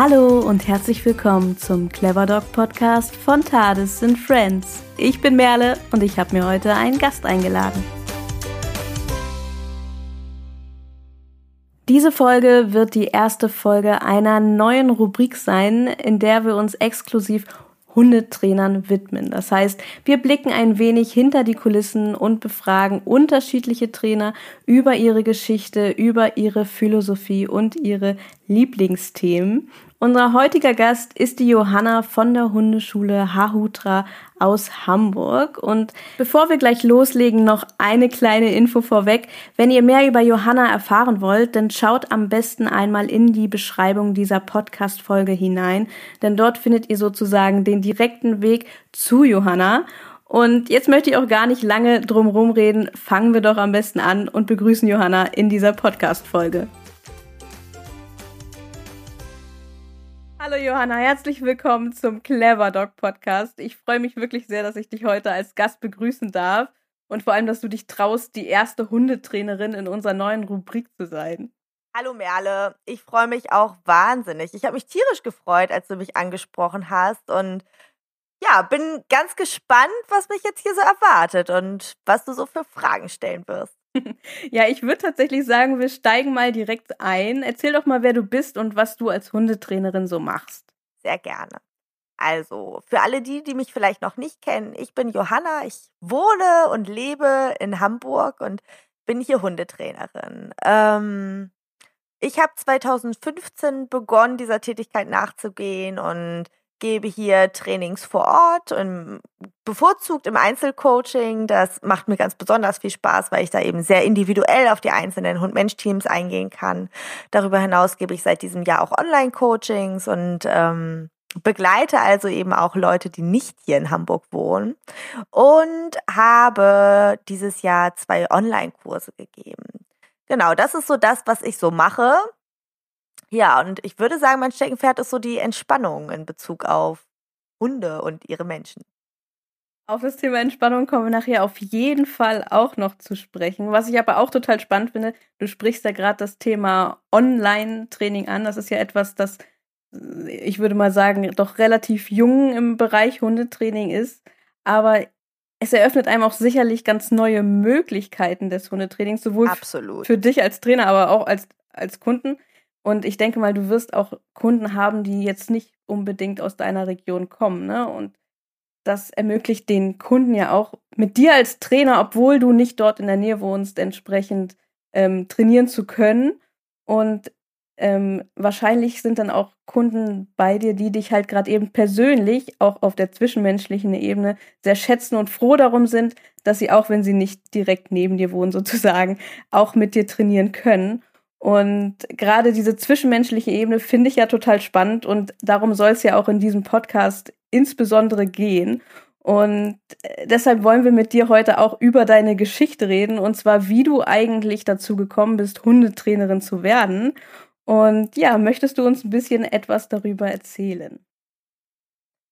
Hallo und herzlich willkommen zum Clever Dog Podcast von Tades and Friends. Ich bin Merle und ich habe mir heute einen Gast eingeladen. Diese Folge wird die erste Folge einer neuen Rubrik sein, in der wir uns exklusiv Hundetrainern widmen. Das heißt, wir blicken ein wenig hinter die Kulissen und befragen unterschiedliche Trainer über ihre Geschichte, über ihre Philosophie und ihre Lieblingsthemen. Unser heutiger Gast ist die Johanna von der Hundeschule Hahutra aus Hamburg. Und bevor wir gleich loslegen, noch eine kleine Info vorweg. Wenn ihr mehr über Johanna erfahren wollt, dann schaut am besten einmal in die Beschreibung dieser Podcast-Folge hinein, denn dort findet ihr sozusagen den direkten Weg zu Johanna. Und jetzt möchte ich auch gar nicht lange drum reden. Fangen wir doch am besten an und begrüßen Johanna in dieser Podcast-Folge. Hallo Johanna, herzlich willkommen zum Clever Dog Podcast. Ich freue mich wirklich sehr, dass ich dich heute als Gast begrüßen darf und vor allem, dass du dich traust, die erste Hundetrainerin in unserer neuen Rubrik zu sein. Hallo Merle, ich freue mich auch wahnsinnig. Ich habe mich tierisch gefreut, als du mich angesprochen hast und ja, bin ganz gespannt, was mich jetzt hier so erwartet und was du so für Fragen stellen wirst. Ja, ich würde tatsächlich sagen, wir steigen mal direkt ein. Erzähl doch mal, wer du bist und was du als Hundetrainerin so machst. Sehr gerne. Also, für alle die, die mich vielleicht noch nicht kennen, ich bin Johanna, ich wohne und lebe in Hamburg und bin hier Hundetrainerin. Ähm, ich habe 2015 begonnen, dieser Tätigkeit nachzugehen und gebe hier Trainings vor Ort und bevorzugt im Einzelcoaching. Das macht mir ganz besonders viel Spaß, weil ich da eben sehr individuell auf die einzelnen Hund-Mensch-Teams eingehen kann. Darüber hinaus gebe ich seit diesem Jahr auch Online-Coachings und ähm, begleite also eben auch Leute, die nicht hier in Hamburg wohnen und habe dieses Jahr zwei Online-Kurse gegeben. Genau, das ist so das, was ich so mache. Ja, und ich würde sagen, mein Steckenpferd ist so die Entspannung in Bezug auf Hunde und ihre Menschen. Auf das Thema Entspannung kommen wir nachher auf jeden Fall auch noch zu sprechen. Was ich aber auch total spannend finde, du sprichst ja gerade das Thema Online-Training an. Das ist ja etwas, das, äh, ich würde mal sagen, doch relativ jung im Bereich Hundetraining ist. Aber es eröffnet einem auch sicherlich ganz neue Möglichkeiten des Hundetrainings, sowohl Absolut. für dich als Trainer, aber auch als, als Kunden. Und ich denke mal, du wirst auch Kunden haben, die jetzt nicht unbedingt aus deiner Region kommen, ne? Und das ermöglicht den Kunden ja auch mit dir als Trainer, obwohl du nicht dort in der Nähe wohnst, entsprechend ähm, trainieren zu können. Und ähm, wahrscheinlich sind dann auch Kunden bei dir, die dich halt gerade eben persönlich, auch auf der zwischenmenschlichen Ebene, sehr schätzen und froh darum sind, dass sie auch, wenn sie nicht direkt neben dir wohnen, sozusagen, auch mit dir trainieren können. Und gerade diese zwischenmenschliche Ebene finde ich ja total spannend und darum soll es ja auch in diesem Podcast insbesondere gehen. Und äh, deshalb wollen wir mit dir heute auch über deine Geschichte reden und zwar, wie du eigentlich dazu gekommen bist, Hundetrainerin zu werden. Und ja, möchtest du uns ein bisschen etwas darüber erzählen?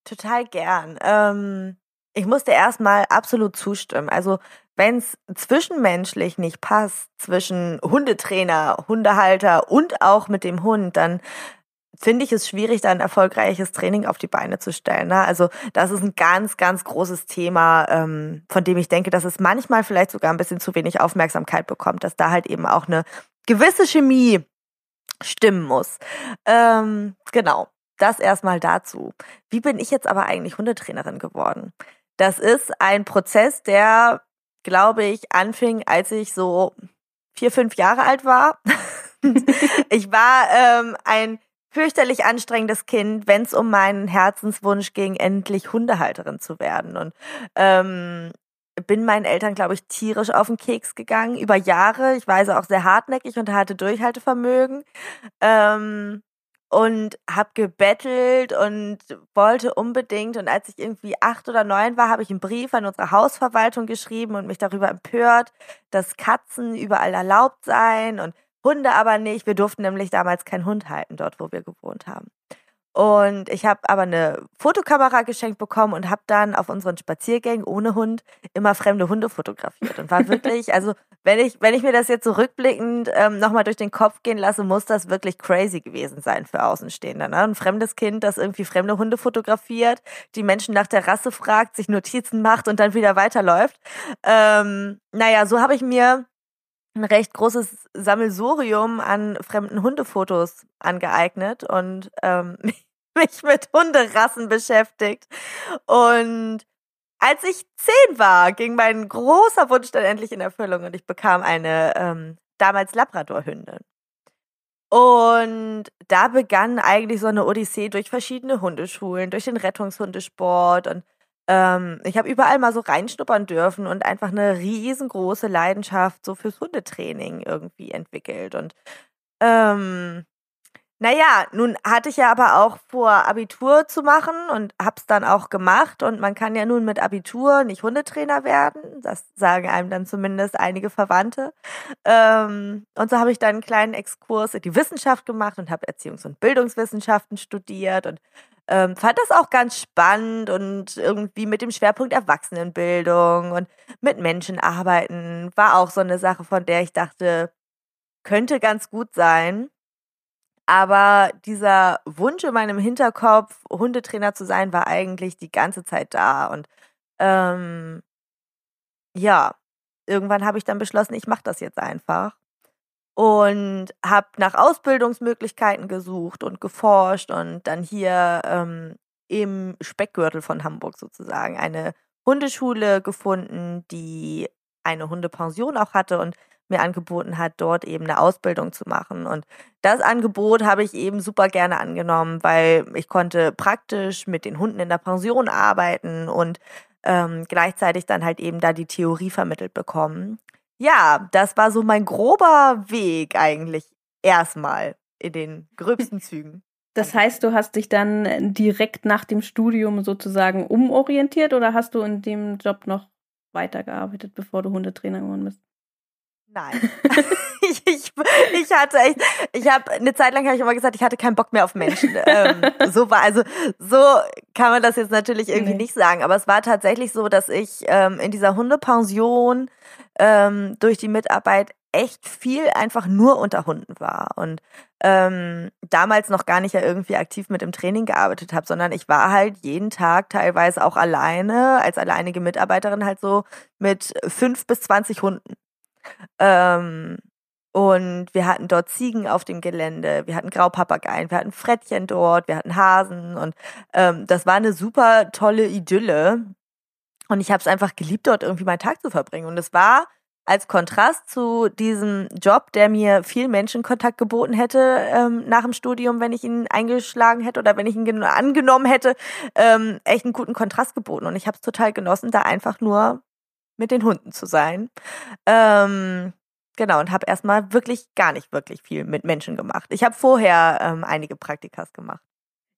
Total gern. Ähm, ich musste erstmal absolut zustimmen. Also wenn es zwischenmenschlich nicht passt, zwischen Hundetrainer, Hundehalter und auch mit dem Hund, dann finde ich es schwierig, da ein erfolgreiches Training auf die Beine zu stellen. Ne? Also das ist ein ganz, ganz großes Thema, ähm, von dem ich denke, dass es manchmal vielleicht sogar ein bisschen zu wenig Aufmerksamkeit bekommt, dass da halt eben auch eine gewisse Chemie stimmen muss. Ähm, genau, das erstmal dazu. Wie bin ich jetzt aber eigentlich Hundetrainerin geworden? Das ist ein Prozess, der glaube ich, anfing, als ich so vier, fünf Jahre alt war. ich war ähm, ein fürchterlich anstrengendes Kind, wenn es um meinen Herzenswunsch ging, endlich Hundehalterin zu werden. Und ähm, bin meinen Eltern, glaube ich, tierisch auf den Keks gegangen über Jahre. Ich war also auch sehr hartnäckig und hatte Durchhaltevermögen. Ähm, und habe gebettelt und wollte unbedingt. Und als ich irgendwie acht oder neun war, habe ich einen Brief an unsere Hausverwaltung geschrieben und mich darüber empört, dass Katzen überall erlaubt seien und Hunde aber nicht. Wir durften nämlich damals keinen Hund halten, dort wo wir gewohnt haben. Und ich habe aber eine Fotokamera geschenkt bekommen und habe dann auf unseren Spaziergängen ohne Hund immer fremde Hunde fotografiert und war wirklich, also wenn ich, wenn ich mir das jetzt so rückblickend ähm, nochmal durch den Kopf gehen lasse, muss das wirklich crazy gewesen sein für Außenstehende. Ne? Ein fremdes Kind, das irgendwie fremde Hunde fotografiert, die Menschen nach der Rasse fragt, sich Notizen macht und dann wieder weiterläuft. Ähm, naja, so habe ich mir ein recht großes Sammelsurium an fremden Hundefotos angeeignet und ähm, mich mit Hunderassen beschäftigt. Und als ich zehn war, ging mein großer Wunsch dann endlich in Erfüllung und ich bekam eine ähm, damals Labradorhündin. Und da begann eigentlich so eine Odyssee durch verschiedene Hundeschulen, durch den Rettungshundesport und ähm, ich habe überall mal so reinschnuppern dürfen und einfach eine riesengroße Leidenschaft so fürs Hundetraining irgendwie entwickelt. Und ähm, naja, nun hatte ich ja aber auch vor, Abitur zu machen und hab's dann auch gemacht. Und man kann ja nun mit Abitur nicht Hundetrainer werden. Das sagen einem dann zumindest einige Verwandte. Ähm, und so habe ich dann einen kleinen Exkurs in die Wissenschaft gemacht und habe Erziehungs- und Bildungswissenschaften studiert und ähm, fand das auch ganz spannend und irgendwie mit dem Schwerpunkt Erwachsenenbildung und mit Menschen arbeiten war auch so eine Sache, von der ich dachte, könnte ganz gut sein. Aber dieser Wunsch in meinem Hinterkopf, Hundetrainer zu sein, war eigentlich die ganze Zeit da. Und ähm, ja, irgendwann habe ich dann beschlossen, ich mache das jetzt einfach und habe nach Ausbildungsmöglichkeiten gesucht und geforscht und dann hier ähm, im Speckgürtel von Hamburg sozusagen eine Hundeschule gefunden, die eine Hundepension auch hatte und mir angeboten hat, dort eben eine Ausbildung zu machen. Und das Angebot habe ich eben super gerne angenommen, weil ich konnte praktisch mit den Hunden in der Pension arbeiten und ähm, gleichzeitig dann halt eben da die Theorie vermittelt bekommen. Ja, das war so mein grober Weg eigentlich erstmal in den gröbsten Zügen. Das heißt, du hast dich dann direkt nach dem Studium sozusagen umorientiert oder hast du in dem Job noch weitergearbeitet, bevor du Hundetrainer geworden bist? Nein. ich, ich, ich, hatte echt, ich habe eine Zeit lang habe ich immer gesagt, ich hatte keinen Bock mehr auf Menschen. ähm, so war also so kann man das jetzt natürlich irgendwie nee. nicht sagen, aber es war tatsächlich so, dass ich ähm, in dieser Hundepension ähm, durch die Mitarbeit echt viel einfach nur unter Hunden war und ähm, damals noch gar nicht ja irgendwie aktiv mit dem Training gearbeitet habe, sondern ich war halt jeden Tag teilweise auch alleine, als alleinige Mitarbeiterin halt so mit fünf bis zwanzig Hunden. Ähm, und wir hatten dort Ziegen auf dem Gelände, wir hatten Graupapageien, wir hatten Frettchen dort, wir hatten Hasen und ähm, das war eine super tolle Idylle. Und ich habe es einfach geliebt, dort irgendwie meinen Tag zu verbringen. Und es war als Kontrast zu diesem Job, der mir viel Menschenkontakt geboten hätte ähm, nach dem Studium, wenn ich ihn eingeschlagen hätte oder wenn ich ihn angenommen hätte, ähm, echt einen guten Kontrast geboten. Und ich habe es total genossen, da einfach nur mit den Hunden zu sein. Ähm, genau, und habe erstmal wirklich gar nicht wirklich viel mit Menschen gemacht. Ich habe vorher ähm, einige Praktikas gemacht.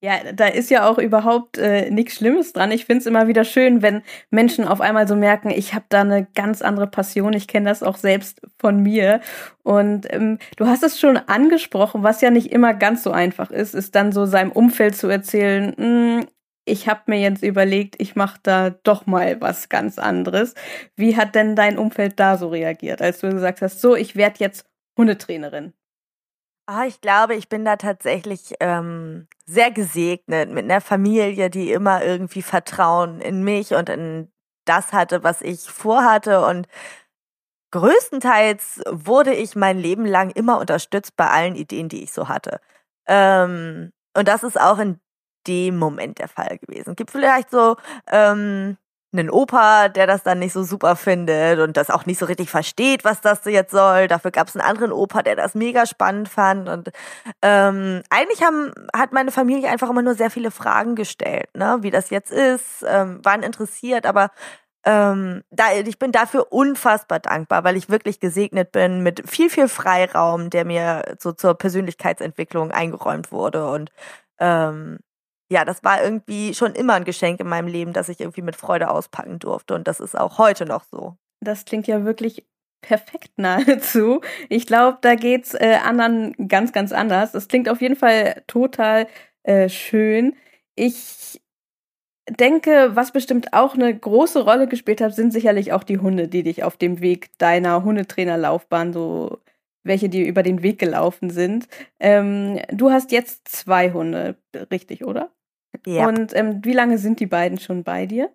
Ja, da ist ja auch überhaupt äh, nichts Schlimmes dran. Ich find's immer wieder schön, wenn Menschen auf einmal so merken, ich habe da eine ganz andere Passion. Ich kenne das auch selbst von mir. Und ähm, du hast es schon angesprochen, was ja nicht immer ganz so einfach ist, ist dann so seinem Umfeld zu erzählen, hm, ich habe mir jetzt überlegt, ich mache da doch mal was ganz anderes. Wie hat denn dein Umfeld da so reagiert, als du gesagt hast, so, ich werde jetzt Hundetrainerin? Ah, ich glaube, ich bin da tatsächlich ähm, sehr gesegnet mit einer Familie, die immer irgendwie Vertrauen in mich und in das hatte, was ich vorhatte. Und größtenteils wurde ich mein Leben lang immer unterstützt bei allen Ideen, die ich so hatte. Ähm, und das ist auch in dem Moment der Fall gewesen. Gibt vielleicht so ähm, einen Opa, der das dann nicht so super findet und das auch nicht so richtig versteht, was das jetzt soll. Dafür gab es einen anderen Opa, der das mega spannend fand. Und ähm, eigentlich haben, hat meine Familie einfach immer nur sehr viele Fragen gestellt, ne? wie das jetzt ist, ähm, waren interessiert, aber ähm, da, ich bin dafür unfassbar dankbar, weil ich wirklich gesegnet bin mit viel, viel Freiraum, der mir so zur Persönlichkeitsentwicklung eingeräumt wurde. Und ähm, ja, das war irgendwie schon immer ein Geschenk in meinem Leben, das ich irgendwie mit Freude auspacken durfte. Und das ist auch heute noch so. Das klingt ja wirklich perfekt nahezu. Ich glaube, da geht's äh, anderen ganz, ganz anders. Das klingt auf jeden Fall total äh, schön. Ich denke, was bestimmt auch eine große Rolle gespielt hat, sind sicherlich auch die Hunde, die dich auf dem Weg deiner Hundetrainerlaufbahn so welche dir über den Weg gelaufen sind. Ähm, du hast jetzt zwei Hunde, richtig, oder? Ja. Und ähm, wie lange sind die beiden schon bei dir?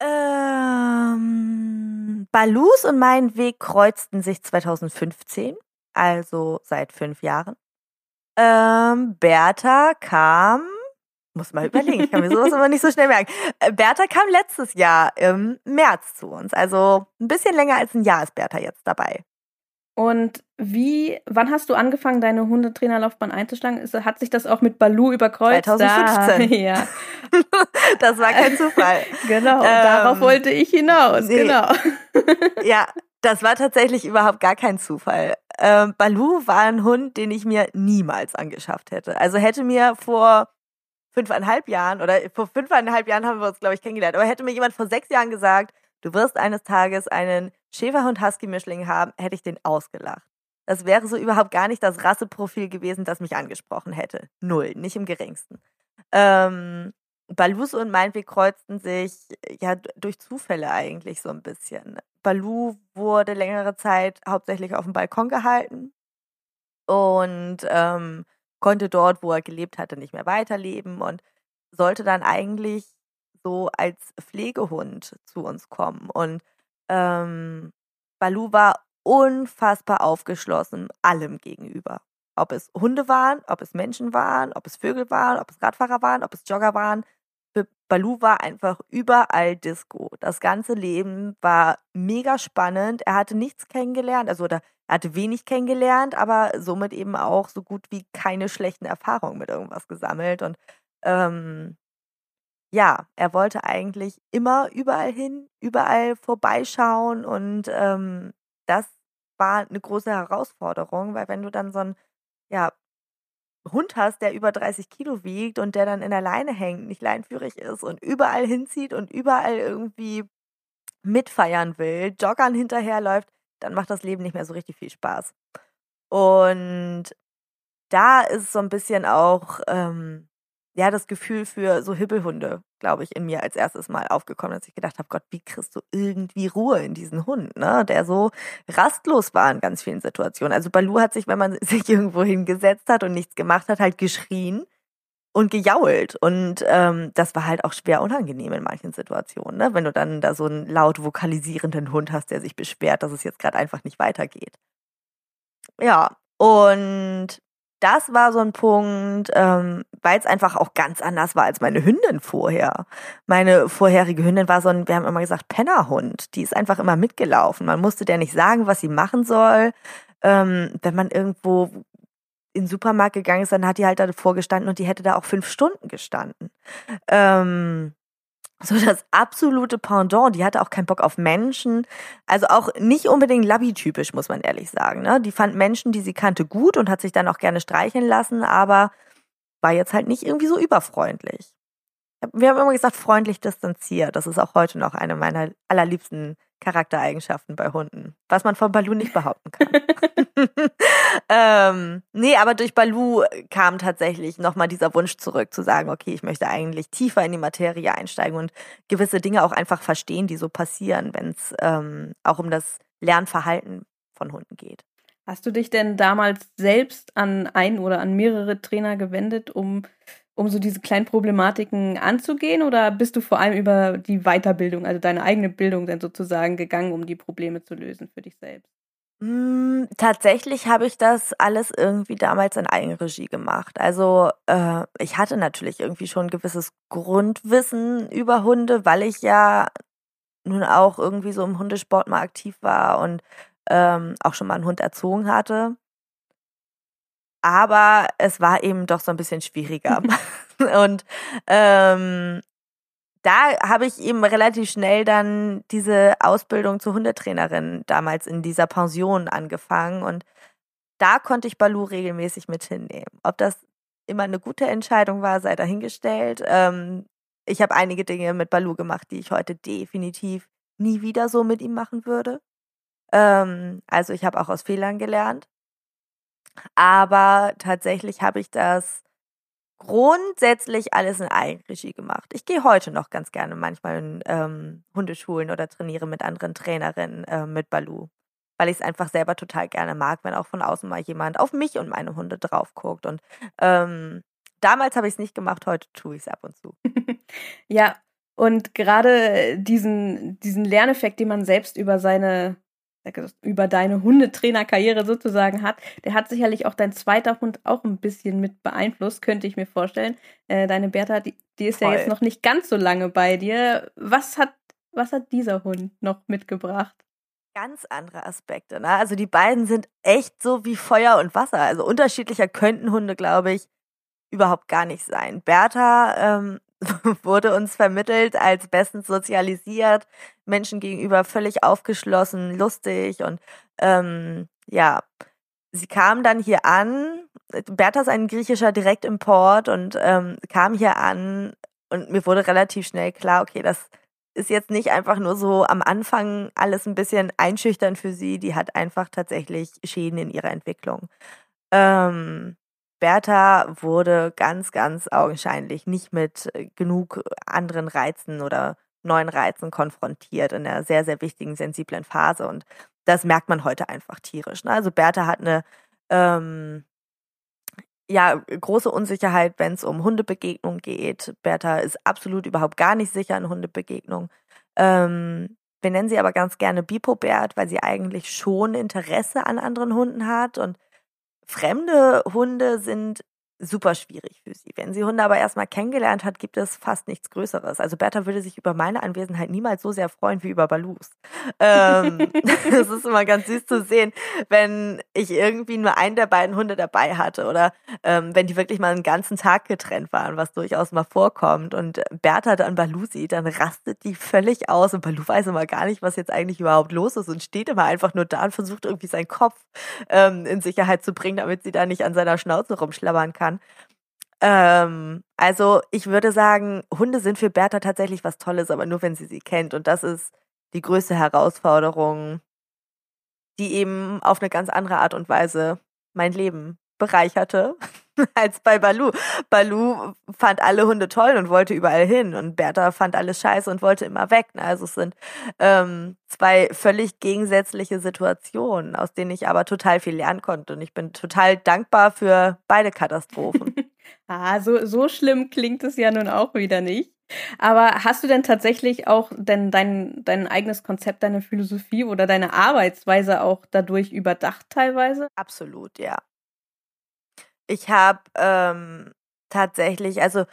Ähm, Balus und mein Weg kreuzten sich 2015, also seit fünf Jahren. Ähm, Bertha kam, muss mal überlegen, ich kann mir sowas aber nicht so schnell merken. Äh, Bertha kam letztes Jahr im März zu uns, also ein bisschen länger als ein Jahr ist Bertha jetzt dabei. Und wie, wann hast du angefangen, deine Hundetrainerlaufbahn einzuschlagen? Ist, hat sich das auch mit Balu überkreuzt? 2015. Da, ja. das war kein Zufall. genau, ähm, darauf wollte ich hinaus, nee. genau. ja, das war tatsächlich überhaupt gar kein Zufall. Ähm, Balu war ein Hund, den ich mir niemals angeschafft hätte. Also hätte mir vor fünfeinhalb Jahren oder vor fünfeinhalb Jahren haben wir uns, glaube ich, kennengelernt, aber hätte mir jemand vor sechs Jahren gesagt, du wirst eines Tages einen Schäferhund-Husky-Mischling haben, hätte ich den ausgelacht. Das wäre so überhaupt gar nicht das Rasseprofil gewesen, das mich angesprochen hätte. Null, nicht im geringsten. Ähm, Balus und mein Weg kreuzten sich ja durch Zufälle eigentlich so ein bisschen. Balu wurde längere Zeit hauptsächlich auf dem Balkon gehalten und ähm, konnte dort, wo er gelebt hatte, nicht mehr weiterleben und sollte dann eigentlich so als Pflegehund zu uns kommen. Und ähm, Balu war unfassbar aufgeschlossen allem gegenüber. Ob es Hunde waren, ob es Menschen waren, ob es Vögel waren, ob es Radfahrer waren, ob es Jogger waren. Für Balu war einfach überall Disco. Das ganze Leben war mega spannend. Er hatte nichts kennengelernt, also er hatte wenig kennengelernt, aber somit eben auch so gut wie keine schlechten Erfahrungen mit irgendwas gesammelt. Und ähm, ja, er wollte eigentlich immer überall hin, überall vorbeischauen und ähm, das war eine große Herausforderung, weil wenn du dann so einen ja, Hund hast, der über 30 Kilo wiegt und der dann in der Leine hängt, nicht leinführig ist und überall hinzieht und überall irgendwie mitfeiern will, Joggern hinterherläuft, dann macht das Leben nicht mehr so richtig viel Spaß. Und da ist so ein bisschen auch ähm, ja, das Gefühl für so Hibbelhunde, glaube ich, in mir als erstes Mal aufgekommen, dass ich gedacht habe, Gott, wie kriegst du irgendwie Ruhe in diesen Hund, ne? Der so rastlos war in ganz vielen Situationen. Also Balu hat sich, wenn man sich irgendwo hingesetzt hat und nichts gemacht hat, halt geschrien und gejault. Und ähm, das war halt auch schwer unangenehm in manchen Situationen, ne? Wenn du dann da so einen laut vokalisierenden Hund hast, der sich beschwert, dass es jetzt gerade einfach nicht weitergeht. Ja, und das war so ein Punkt, ähm, weil es einfach auch ganz anders war als meine Hündin vorher. Meine vorherige Hündin war so ein, wir haben immer gesagt, Pennerhund. Die ist einfach immer mitgelaufen. Man musste der nicht sagen, was sie machen soll. Ähm, wenn man irgendwo in den Supermarkt gegangen ist, dann hat die halt davor gestanden und die hätte da auch fünf Stunden gestanden. Ähm, so das absolute Pendant. Die hatte auch keinen Bock auf Menschen. Also auch nicht unbedingt Labby-typisch, muss man ehrlich sagen. Ne? Die fand Menschen, die sie kannte, gut und hat sich dann auch gerne streicheln lassen, aber war jetzt halt nicht irgendwie so überfreundlich. Wir haben immer gesagt, freundlich distanziert. Das ist auch heute noch eine meiner allerliebsten Charaktereigenschaften bei Hunden, was man von Balu nicht behaupten kann. ähm, nee, aber durch Balu kam tatsächlich nochmal dieser Wunsch zurück, zu sagen, okay, ich möchte eigentlich tiefer in die Materie einsteigen und gewisse Dinge auch einfach verstehen, die so passieren, wenn es ähm, auch um das Lernverhalten von Hunden geht. Hast du dich denn damals selbst an ein oder an mehrere Trainer gewendet, um um so diese kleinen Problematiken anzugehen oder bist du vor allem über die Weiterbildung, also deine eigene Bildung dann sozusagen gegangen, um die Probleme zu lösen für dich selbst? Hm, tatsächlich habe ich das alles irgendwie damals in Eigenregie gemacht. Also äh, ich hatte natürlich irgendwie schon ein gewisses Grundwissen über Hunde, weil ich ja nun auch irgendwie so im Hundesport mal aktiv war und ähm, auch schon mal einen Hund erzogen hatte aber es war eben doch so ein bisschen schwieriger. und ähm, da habe ich eben relativ schnell dann diese Ausbildung zur Hundetrainerin damals in dieser Pension angefangen und da konnte ich Balu regelmäßig mit hinnehmen. Ob das immer eine gute Entscheidung war, sei dahingestellt. Ähm, ich habe einige Dinge mit Balu gemacht, die ich heute definitiv nie wieder so mit ihm machen würde. Ähm, also ich habe auch aus Fehlern gelernt. Aber tatsächlich habe ich das grundsätzlich alles in Eigenregie gemacht. Ich gehe heute noch ganz gerne manchmal in ähm, Hundeschulen oder trainiere mit anderen Trainerinnen äh, mit Balu, weil ich es einfach selber total gerne mag, wenn auch von außen mal jemand auf mich und meine Hunde drauf guckt. Und ähm, damals habe ich es nicht gemacht, heute tue ich es ab und zu. ja, und gerade diesen, diesen Lerneffekt, den man selbst über seine über deine Hundetrainerkarriere sozusagen hat, der hat sicherlich auch dein zweiter Hund auch ein bisschen mit beeinflusst, könnte ich mir vorstellen. Äh, deine Bertha, die, die ist Voll. ja jetzt noch nicht ganz so lange bei dir. Was hat, was hat dieser Hund noch mitgebracht? Ganz andere Aspekte. Ne? Also die beiden sind echt so wie Feuer und Wasser. Also unterschiedlicher könnten Hunde, glaube ich, überhaupt gar nicht sein. Bertha ähm, wurde uns vermittelt als bestens sozialisiert, Menschen gegenüber völlig aufgeschlossen, lustig und ähm, ja, sie kam dann hier an. Bertha ist ein griechischer Direktimport und ähm, kam hier an und mir wurde relativ schnell klar, okay, das ist jetzt nicht einfach nur so am Anfang alles ein bisschen einschüchtern für sie, die hat einfach tatsächlich Schäden in ihrer Entwicklung. Ähm, Bertha wurde ganz, ganz augenscheinlich nicht mit äh, genug anderen Reizen oder neuen Reizen konfrontiert in einer sehr, sehr wichtigen, sensiblen Phase. Und das merkt man heute einfach tierisch. Ne? Also Bertha hat eine ähm, ja, große Unsicherheit, wenn es um Hundebegegnungen geht. Bertha ist absolut überhaupt gar nicht sicher in Hundebegegnungen. Ähm, wir nennen sie aber ganz gerne Bipo-Bert, weil sie eigentlich schon Interesse an anderen Hunden hat und Fremde Hunde sind super schwierig für sie. Wenn sie Hunde aber erstmal kennengelernt hat, gibt es fast nichts Größeres. Also Bertha würde sich über meine Anwesenheit niemals so sehr freuen wie über Balus. Ähm, das ist immer ganz süß zu sehen, wenn ich irgendwie nur einen der beiden Hunde dabei hatte oder ähm, wenn die wirklich mal einen ganzen Tag getrennt waren, was durchaus mal vorkommt und Bertha dann Balu sieht, dann rastet die völlig aus und Balu weiß immer gar nicht, was jetzt eigentlich überhaupt los ist und steht immer einfach nur da und versucht irgendwie seinen Kopf ähm, in Sicherheit zu bringen, damit sie da nicht an seiner Schnauze rumschlabbern kann kann. Ähm, also ich würde sagen, Hunde sind für Bertha tatsächlich was Tolles, aber nur wenn sie sie kennt. Und das ist die größte Herausforderung, die eben auf eine ganz andere Art und Weise mein Leben bereicherte als bei Balu. Balu fand alle Hunde toll und wollte überall hin und Bertha fand alles scheiße und wollte immer weg. Also es sind ähm, zwei völlig gegensätzliche Situationen, aus denen ich aber total viel lernen konnte und ich bin total dankbar für beide Katastrophen. ah, so, so schlimm klingt es ja nun auch wieder nicht. Aber hast du denn tatsächlich auch denn dein, dein eigenes Konzept, deine Philosophie oder deine Arbeitsweise auch dadurch überdacht teilweise? Absolut, ja. Ich habe ähm, tatsächlich, also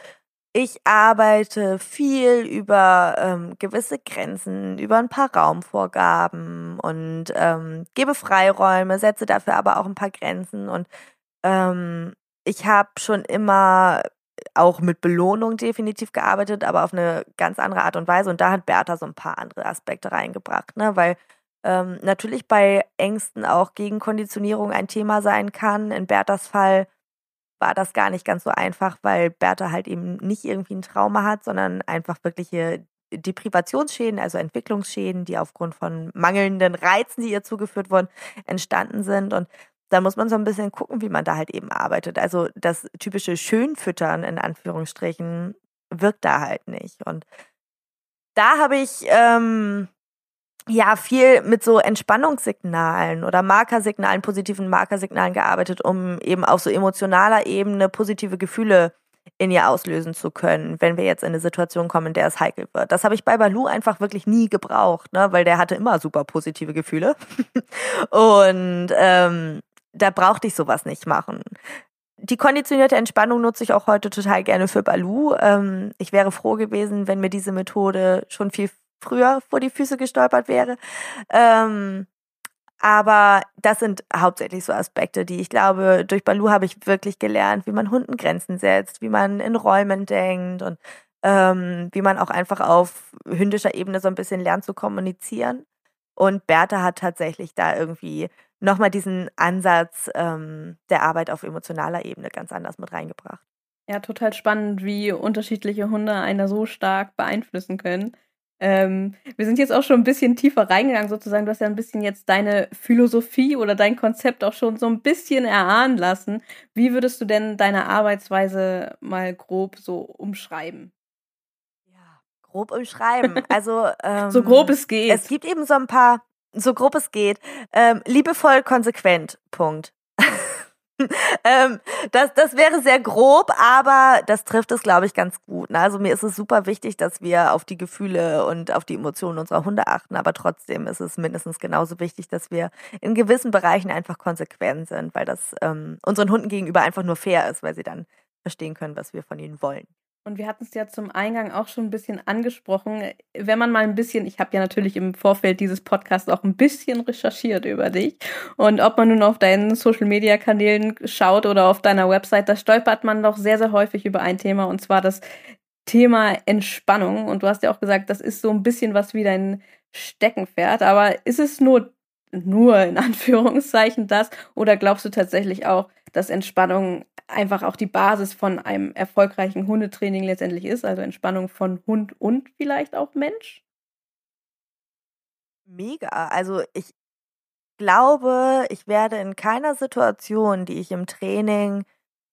ich arbeite viel über ähm, gewisse Grenzen, über ein paar Raumvorgaben und ähm, gebe Freiräume, setze dafür aber auch ein paar Grenzen. Und ähm, ich habe schon immer auch mit Belohnung definitiv gearbeitet, aber auf eine ganz andere Art und Weise. Und da hat Bertha so ein paar andere Aspekte reingebracht, ne? Weil ähm, natürlich bei Ängsten auch Gegenkonditionierung ein Thema sein kann. In Berthas Fall war das gar nicht ganz so einfach, weil Bertha halt eben nicht irgendwie ein Trauma hat, sondern einfach wirkliche Deprivationsschäden, also Entwicklungsschäden, die aufgrund von mangelnden Reizen, die ihr zugeführt wurden, entstanden sind. Und da muss man so ein bisschen gucken, wie man da halt eben arbeitet. Also das typische Schönfüttern in Anführungsstrichen wirkt da halt nicht. Und da habe ich ähm, ja viel mit so Entspannungssignalen oder Markersignalen, positiven Markersignalen gearbeitet, um eben auf so emotionaler Ebene positive Gefühle in ihr auslösen zu können, wenn wir jetzt in eine Situation kommen, in der es heikel wird. Das habe ich bei Balu einfach wirklich nie gebraucht, ne? weil der hatte immer super positive Gefühle. Und ähm, da brauchte ich sowas nicht machen. Die konditionierte Entspannung nutze ich auch heute total gerne für Balu. Ähm, ich wäre froh gewesen, wenn mir diese Methode schon viel früher vor die Füße gestolpert wäre. Ähm, aber das sind hauptsächlich so Aspekte, die ich glaube, durch Balu habe ich wirklich gelernt, wie man Hunden Grenzen setzt, wie man in Räumen denkt und ähm, wie man auch einfach auf hündischer Ebene so ein bisschen lernt zu kommunizieren. Und Bertha hat tatsächlich da irgendwie nochmal diesen Ansatz ähm, der Arbeit auf emotionaler Ebene ganz anders mit reingebracht. Ja, total spannend, wie unterschiedliche Hunde einer so stark beeinflussen können. Ähm, wir sind jetzt auch schon ein bisschen tiefer reingegangen, sozusagen. Du hast ja ein bisschen jetzt deine Philosophie oder dein Konzept auch schon so ein bisschen erahnen lassen. Wie würdest du denn deine Arbeitsweise mal grob so umschreiben? Ja, grob umschreiben. Also ähm, so grob es geht. Es gibt eben so ein paar, so grob es geht. Ähm, liebevoll, konsequent. Punkt. ähm, das, das wäre sehr grob, aber das trifft es, glaube ich, ganz gut. Ne? Also mir ist es super wichtig, dass wir auf die Gefühle und auf die Emotionen unserer Hunde achten, aber trotzdem ist es mindestens genauso wichtig, dass wir in gewissen Bereichen einfach konsequent sind, weil das ähm, unseren Hunden gegenüber einfach nur fair ist, weil sie dann verstehen können, was wir von ihnen wollen. Und wir hatten es ja zum Eingang auch schon ein bisschen angesprochen. Wenn man mal ein bisschen, ich habe ja natürlich im Vorfeld dieses Podcasts auch ein bisschen recherchiert über dich. Und ob man nun auf deinen Social-Media-Kanälen schaut oder auf deiner Website, da stolpert man doch sehr, sehr häufig über ein Thema, und zwar das Thema Entspannung. Und du hast ja auch gesagt, das ist so ein bisschen was wie dein Steckenpferd. Aber ist es nur, nur in Anführungszeichen das? Oder glaubst du tatsächlich auch, dass Entspannung einfach auch die Basis von einem erfolgreichen Hundetraining letztendlich ist, also Entspannung von Hund und vielleicht auch Mensch? Mega. Also ich glaube, ich werde in keiner Situation, die ich im Training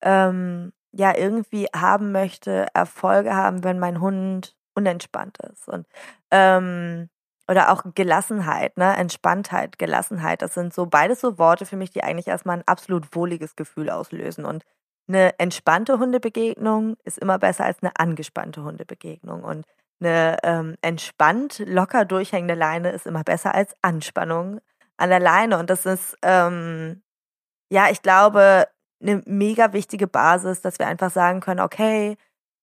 ähm, ja irgendwie haben möchte, Erfolge haben, wenn mein Hund unentspannt ist. Und ähm, oder auch Gelassenheit, ne? Entspanntheit, Gelassenheit. Das sind so beides so Worte für mich, die eigentlich erstmal ein absolut wohliges Gefühl auslösen. Und eine entspannte Hundebegegnung ist immer besser als eine angespannte Hundebegegnung. Und eine ähm, entspannt, locker durchhängende Leine ist immer besser als Anspannung an der Leine. Und das ist, ähm, ja, ich glaube, eine mega wichtige Basis, dass wir einfach sagen können, okay,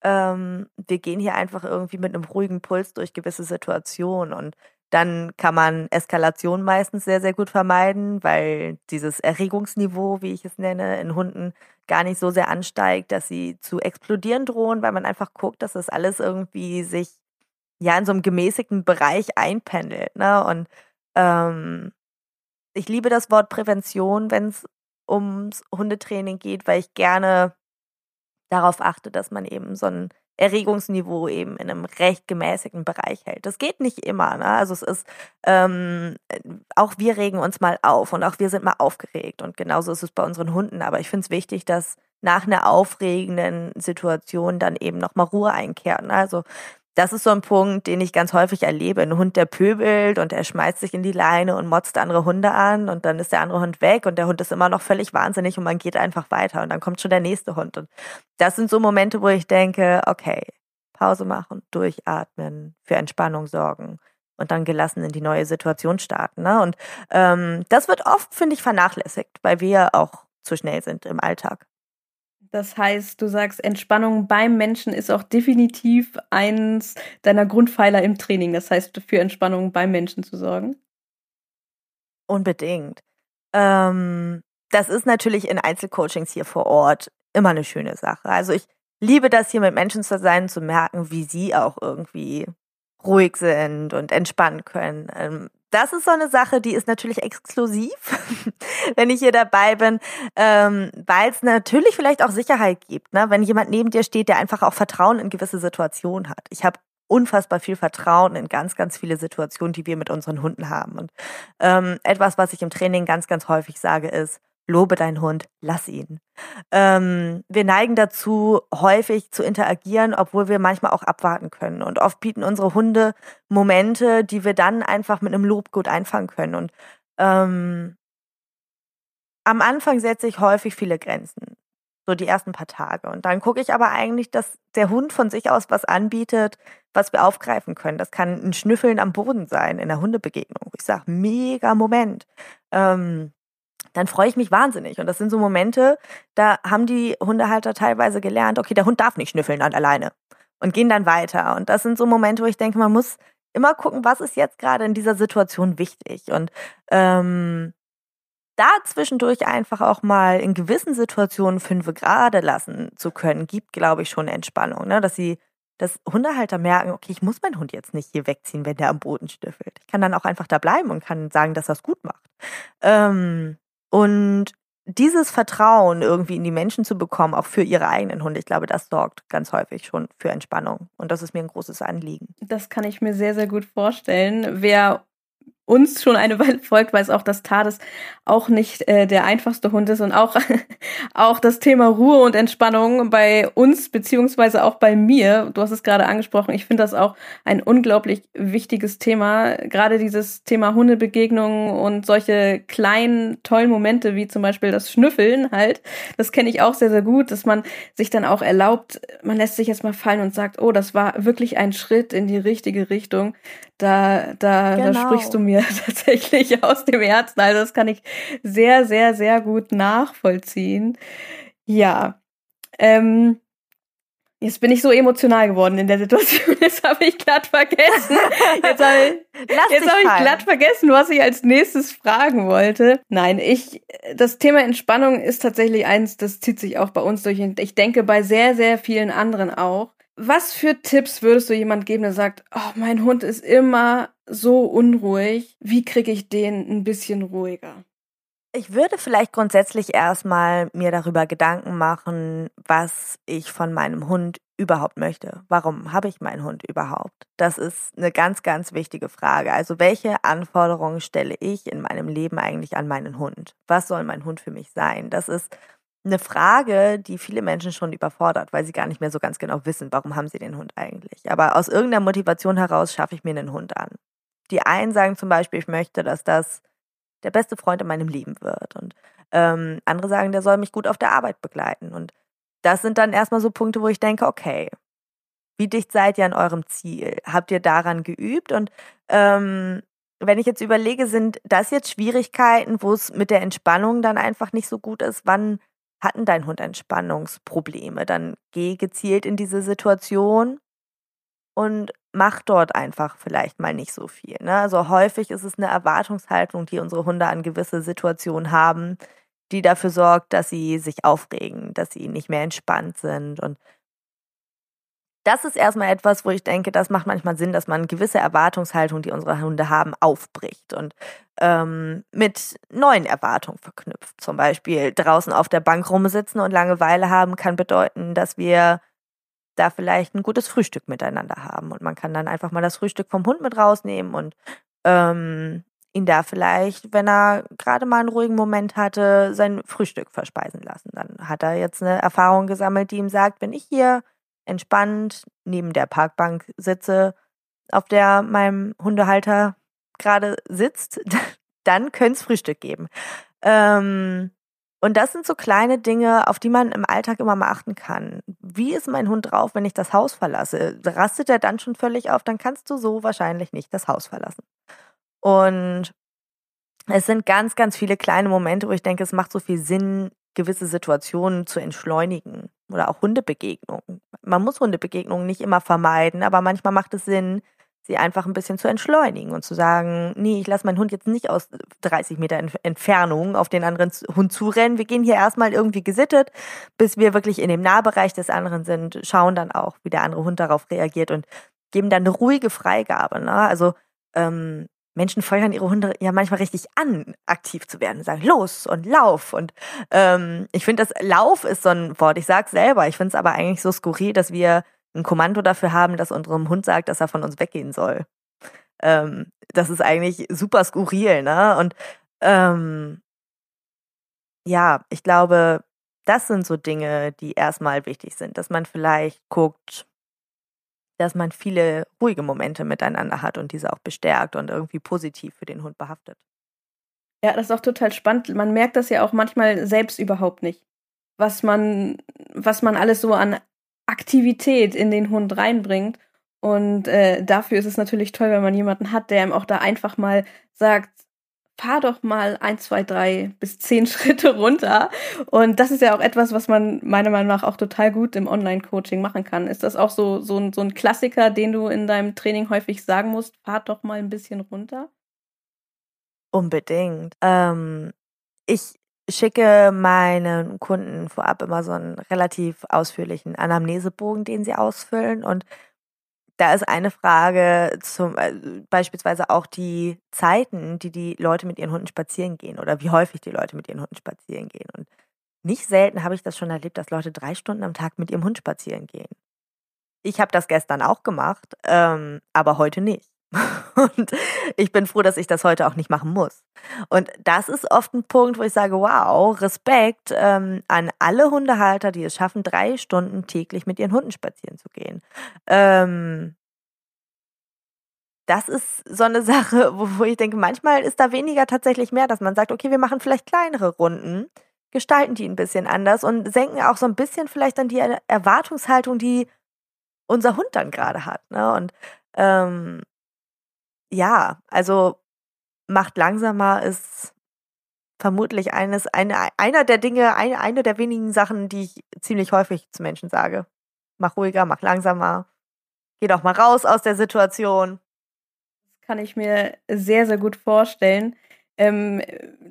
ähm, wir gehen hier einfach irgendwie mit einem ruhigen Puls durch gewisse Situationen und dann kann man Eskalation meistens sehr, sehr gut vermeiden, weil dieses Erregungsniveau, wie ich es nenne, in Hunden gar nicht so sehr ansteigt, dass sie zu explodieren drohen, weil man einfach guckt, dass das alles irgendwie sich ja in so einem gemäßigten Bereich einpendelt. Ne? Und ähm, ich liebe das Wort Prävention, wenn es ums Hundetraining geht, weil ich gerne darauf achte, dass man eben so ein Erregungsniveau eben in einem recht gemäßigten Bereich hält. Das geht nicht immer. Ne? Also es ist, ähm, auch wir regen uns mal auf und auch wir sind mal aufgeregt und genauso ist es bei unseren Hunden. Aber ich finde es wichtig, dass nach einer aufregenden Situation dann eben nochmal Ruhe einkehrt. Ne? Also das ist so ein Punkt, den ich ganz häufig erlebe. Ein Hund, der pöbelt und er schmeißt sich in die Leine und motzt andere Hunde an und dann ist der andere Hund weg und der Hund ist immer noch völlig wahnsinnig und man geht einfach weiter und dann kommt schon der nächste Hund. Und das sind so Momente, wo ich denke, okay, Pause machen, durchatmen, für Entspannung sorgen und dann gelassen in die neue Situation starten. Ne? Und ähm, das wird oft, finde ich, vernachlässigt, weil wir auch zu schnell sind im Alltag. Das heißt, du sagst, Entspannung beim Menschen ist auch definitiv eins deiner Grundpfeiler im Training. Das heißt, für Entspannung beim Menschen zu sorgen. Unbedingt. Ähm, das ist natürlich in Einzelcoachings hier vor Ort immer eine schöne Sache. Also ich liebe das hier mit Menschen zu sein, zu merken, wie sie auch irgendwie ruhig sind und entspannen können. Ähm, das ist so eine Sache, die ist natürlich exklusiv, wenn ich hier dabei bin, ähm, weil es natürlich vielleicht auch Sicherheit gibt, ne? wenn jemand neben dir steht, der einfach auch Vertrauen in gewisse Situationen hat. Ich habe unfassbar viel Vertrauen in ganz, ganz viele Situationen, die wir mit unseren Hunden haben. Und ähm, etwas, was ich im Training ganz, ganz häufig sage, ist, lobe deinen Hund, lass ihn. Ähm, wir neigen dazu, häufig zu interagieren, obwohl wir manchmal auch abwarten können. Und oft bieten unsere Hunde Momente, die wir dann einfach mit einem Lob gut einfangen können. Und ähm, am Anfang setze ich häufig viele Grenzen. So die ersten paar Tage. Und dann gucke ich aber eigentlich, dass der Hund von sich aus was anbietet, was wir aufgreifen können. Das kann ein Schnüffeln am Boden sein in der Hundebegegnung. Ich sage, mega Moment. Ähm, dann freue ich mich wahnsinnig. Und das sind so Momente, da haben die Hundehalter teilweise gelernt, okay, der Hund darf nicht schnüffeln an alleine und gehen dann weiter. Und das sind so Momente, wo ich denke, man muss immer gucken, was ist jetzt gerade in dieser Situation wichtig. Und ähm, da zwischendurch einfach auch mal in gewissen Situationen fünf gerade lassen zu können, gibt, glaube ich, schon Entspannung, ne? dass sie dass Hundehalter merken, okay, ich muss meinen Hund jetzt nicht hier wegziehen, wenn der am Boden schnüffelt. Ich kann dann auch einfach da bleiben und kann sagen, dass es gut macht. Ähm, und dieses Vertrauen irgendwie in die Menschen zu bekommen, auch für ihre eigenen Hunde, ich glaube, das sorgt ganz häufig schon für Entspannung. Und das ist mir ein großes Anliegen. Das kann ich mir sehr, sehr gut vorstellen. Wer uns schon eine Weile folgt, weiß auch, dass Tades auch nicht äh, der einfachste Hund ist und auch, auch das Thema Ruhe und Entspannung bei uns beziehungsweise auch bei mir, du hast es gerade angesprochen, ich finde das auch ein unglaublich wichtiges Thema, gerade dieses Thema Hundebegegnungen und solche kleinen, tollen Momente wie zum Beispiel das Schnüffeln halt, das kenne ich auch sehr, sehr gut, dass man sich dann auch erlaubt, man lässt sich jetzt mal fallen und sagt, oh, das war wirklich ein Schritt in die richtige Richtung, da, da, genau. da sprichst du mir tatsächlich aus dem Herzen. Also das kann ich sehr, sehr, sehr gut nachvollziehen. Ja. Ähm, Jetzt bin ich so emotional geworden in der Situation. Jetzt habe ich glatt vergessen. Jetzt habe ich, hab ich glatt vergessen, was ich als nächstes fragen wollte. Nein, ich, das Thema Entspannung ist tatsächlich eins, das zieht sich auch bei uns durch. Und ich denke bei sehr, sehr vielen anderen auch. Was für Tipps würdest du jemand geben, der sagt, oh, mein Hund ist immer so unruhig. Wie kriege ich den ein bisschen ruhiger? Ich würde vielleicht grundsätzlich erstmal mir darüber Gedanken machen, was ich von meinem Hund überhaupt möchte. Warum habe ich meinen Hund überhaupt? Das ist eine ganz, ganz wichtige Frage. Also welche Anforderungen stelle ich in meinem Leben eigentlich an meinen Hund? Was soll mein Hund für mich sein? Das ist eine Frage, die viele Menschen schon überfordert, weil sie gar nicht mehr so ganz genau wissen, warum haben sie den Hund eigentlich. Aber aus irgendeiner Motivation heraus schaffe ich mir einen Hund an. Die einen sagen zum Beispiel, ich möchte, dass das der beste Freund in meinem Leben wird. Und ähm, andere sagen, der soll mich gut auf der Arbeit begleiten. Und das sind dann erstmal so Punkte, wo ich denke, okay, wie dicht seid ihr an eurem Ziel? Habt ihr daran geübt? Und ähm, wenn ich jetzt überlege, sind das jetzt Schwierigkeiten, wo es mit der Entspannung dann einfach nicht so gut ist? Wann hatten dein Hund Entspannungsprobleme, dann geh gezielt in diese Situation und mach dort einfach vielleicht mal nicht so viel. Ne? Also häufig ist es eine Erwartungshaltung, die unsere Hunde an gewisse Situationen haben, die dafür sorgt, dass sie sich aufregen, dass sie nicht mehr entspannt sind und das ist erstmal etwas, wo ich denke, das macht manchmal Sinn, dass man gewisse Erwartungshaltung, die unsere Hunde haben, aufbricht und ähm, mit neuen Erwartungen verknüpft. Zum Beispiel draußen auf der Bank rumsitzen und Langeweile haben kann bedeuten, dass wir da vielleicht ein gutes Frühstück miteinander haben. Und man kann dann einfach mal das Frühstück vom Hund mit rausnehmen und ähm, ihn da vielleicht, wenn er gerade mal einen ruhigen Moment hatte, sein Frühstück verspeisen lassen. Dann hat er jetzt eine Erfahrung gesammelt, die ihm sagt, wenn ich hier entspannt neben der Parkbank sitze, auf der mein Hundehalter gerade sitzt, dann könnte es Frühstück geben. Ähm, und das sind so kleine Dinge, auf die man im Alltag immer mal achten kann. Wie ist mein Hund drauf, wenn ich das Haus verlasse? Rastet er dann schon völlig auf, dann kannst du so wahrscheinlich nicht das Haus verlassen. Und es sind ganz, ganz viele kleine Momente, wo ich denke, es macht so viel Sinn, gewisse Situationen zu entschleunigen oder auch Hundebegegnungen. Man muss Hundebegegnungen nicht immer vermeiden, aber manchmal macht es Sinn, sie einfach ein bisschen zu entschleunigen und zu sagen, nee, ich lasse meinen Hund jetzt nicht aus 30 Meter Entfernung auf den anderen Hund zurennen. Wir gehen hier erstmal irgendwie gesittet, bis wir wirklich in dem Nahbereich des anderen sind, schauen dann auch, wie der andere Hund darauf reagiert und geben dann eine ruhige Freigabe. Ne? Also ähm, Menschen feuern ihre Hunde ja manchmal richtig an, aktiv zu werden, sagen los und lauf. Und ähm, ich finde, das Lauf ist so ein Wort. Ich sag's selber. Ich finde es aber eigentlich so skurril, dass wir ein Kommando dafür haben, dass unserem Hund sagt, dass er von uns weggehen soll. Ähm, das ist eigentlich super skurril, ne? Und ähm, ja, ich glaube, das sind so Dinge, die erstmal wichtig sind, dass man vielleicht guckt, dass man viele ruhige Momente miteinander hat und diese auch bestärkt und irgendwie positiv für den Hund behaftet. Ja, das ist auch total spannend. Man merkt das ja auch manchmal selbst überhaupt nicht, was man, was man alles so an Aktivität in den Hund reinbringt. Und äh, dafür ist es natürlich toll, wenn man jemanden hat, der ihm auch da einfach mal sagt, fahr doch mal ein, zwei, drei bis zehn Schritte runter. Und das ist ja auch etwas, was man meiner Meinung nach auch total gut im Online-Coaching machen kann. Ist das auch so, so, ein, so ein Klassiker, den du in deinem Training häufig sagen musst, fahr doch mal ein bisschen runter? Unbedingt. Ähm, ich schicke meinen Kunden vorab immer so einen relativ ausführlichen Anamnesebogen, den sie ausfüllen. Und da ist eine Frage zum äh, beispielsweise auch die Zeiten, die die Leute mit ihren Hunden spazieren gehen oder wie häufig die Leute mit ihren Hunden spazieren gehen. Und nicht selten habe ich das schon erlebt, dass Leute drei Stunden am Tag mit ihrem Hund spazieren gehen. Ich habe das gestern auch gemacht, ähm, aber heute nicht. Und ich bin froh, dass ich das heute auch nicht machen muss. Und das ist oft ein Punkt, wo ich sage, wow, Respekt ähm, an alle Hundehalter, die es schaffen, drei Stunden täglich mit ihren Hunden spazieren zu gehen. Ähm, das ist so eine Sache, wo, wo ich denke, manchmal ist da weniger tatsächlich mehr, dass man sagt, okay, wir machen vielleicht kleinere Runden, gestalten die ein bisschen anders und senken auch so ein bisschen vielleicht dann die Erwartungshaltung, die unser Hund dann gerade hat. Ne? Und ähm, ja, also macht langsamer ist vermutlich eines, eine, einer der Dinge, eine, eine der wenigen Sachen, die ich ziemlich häufig zu Menschen sage. Mach ruhiger, mach langsamer. Geh doch mal raus aus der Situation. Das kann ich mir sehr, sehr gut vorstellen. Ähm,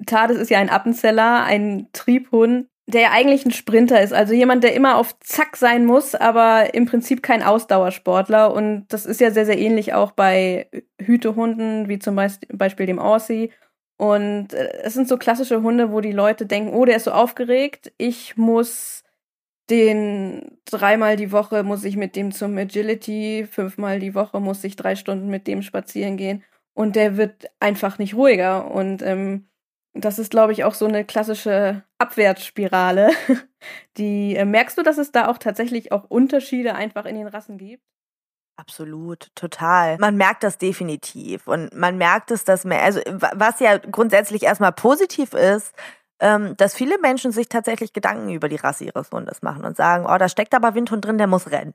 Tades ist ja ein Appenzeller, ein Triebhund der ja eigentlich ein Sprinter ist, also jemand, der immer auf Zack sein muss, aber im Prinzip kein Ausdauersportler. Und das ist ja sehr, sehr ähnlich auch bei Hütehunden, wie zum Beispiel dem Aussie. Und äh, es sind so klassische Hunde, wo die Leute denken, oh, der ist so aufgeregt, ich muss den dreimal die Woche muss ich mit dem zum Agility, fünfmal die Woche muss ich drei Stunden mit dem spazieren gehen. Und der wird einfach nicht ruhiger. Und ähm, das ist, glaube ich, auch so eine klassische Abwärtsspirale. Die äh, merkst du, dass es da auch tatsächlich auch Unterschiede einfach in den Rassen gibt? Absolut, total. Man merkt das definitiv und man merkt es, dass mehr, also was ja grundsätzlich erstmal positiv ist, ähm, dass viele Menschen sich tatsächlich Gedanken über die Rasse ihres Hundes machen und sagen, oh, da steckt aber Windhund drin, der muss rennen.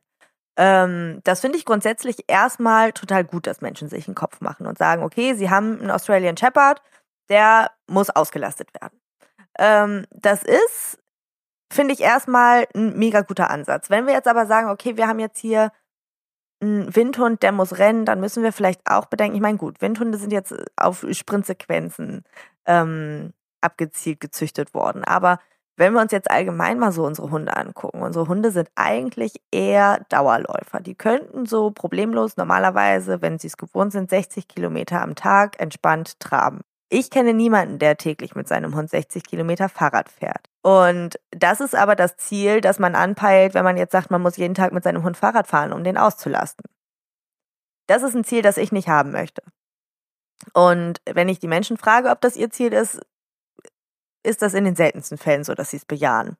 Ähm, das finde ich grundsätzlich erstmal total gut, dass Menschen sich einen Kopf machen und sagen, okay, sie haben einen Australian Shepherd, der muss ausgelastet werden. Ähm, das ist, finde ich, erstmal ein mega guter Ansatz. Wenn wir jetzt aber sagen, okay, wir haben jetzt hier einen Windhund, der muss rennen, dann müssen wir vielleicht auch bedenken, ich meine, gut, Windhunde sind jetzt auf Sprintsequenzen ähm, abgezielt gezüchtet worden. Aber wenn wir uns jetzt allgemein mal so unsere Hunde angucken, unsere Hunde sind eigentlich eher Dauerläufer. Die könnten so problemlos normalerweise, wenn sie es gewohnt sind, 60 Kilometer am Tag entspannt traben. Ich kenne niemanden, der täglich mit seinem Hund 60 Kilometer Fahrrad fährt. Und das ist aber das Ziel, das man anpeilt, wenn man jetzt sagt, man muss jeden Tag mit seinem Hund Fahrrad fahren, um den auszulasten. Das ist ein Ziel, das ich nicht haben möchte. Und wenn ich die Menschen frage, ob das ihr Ziel ist, ist das in den seltensten Fällen so, dass sie es bejahen.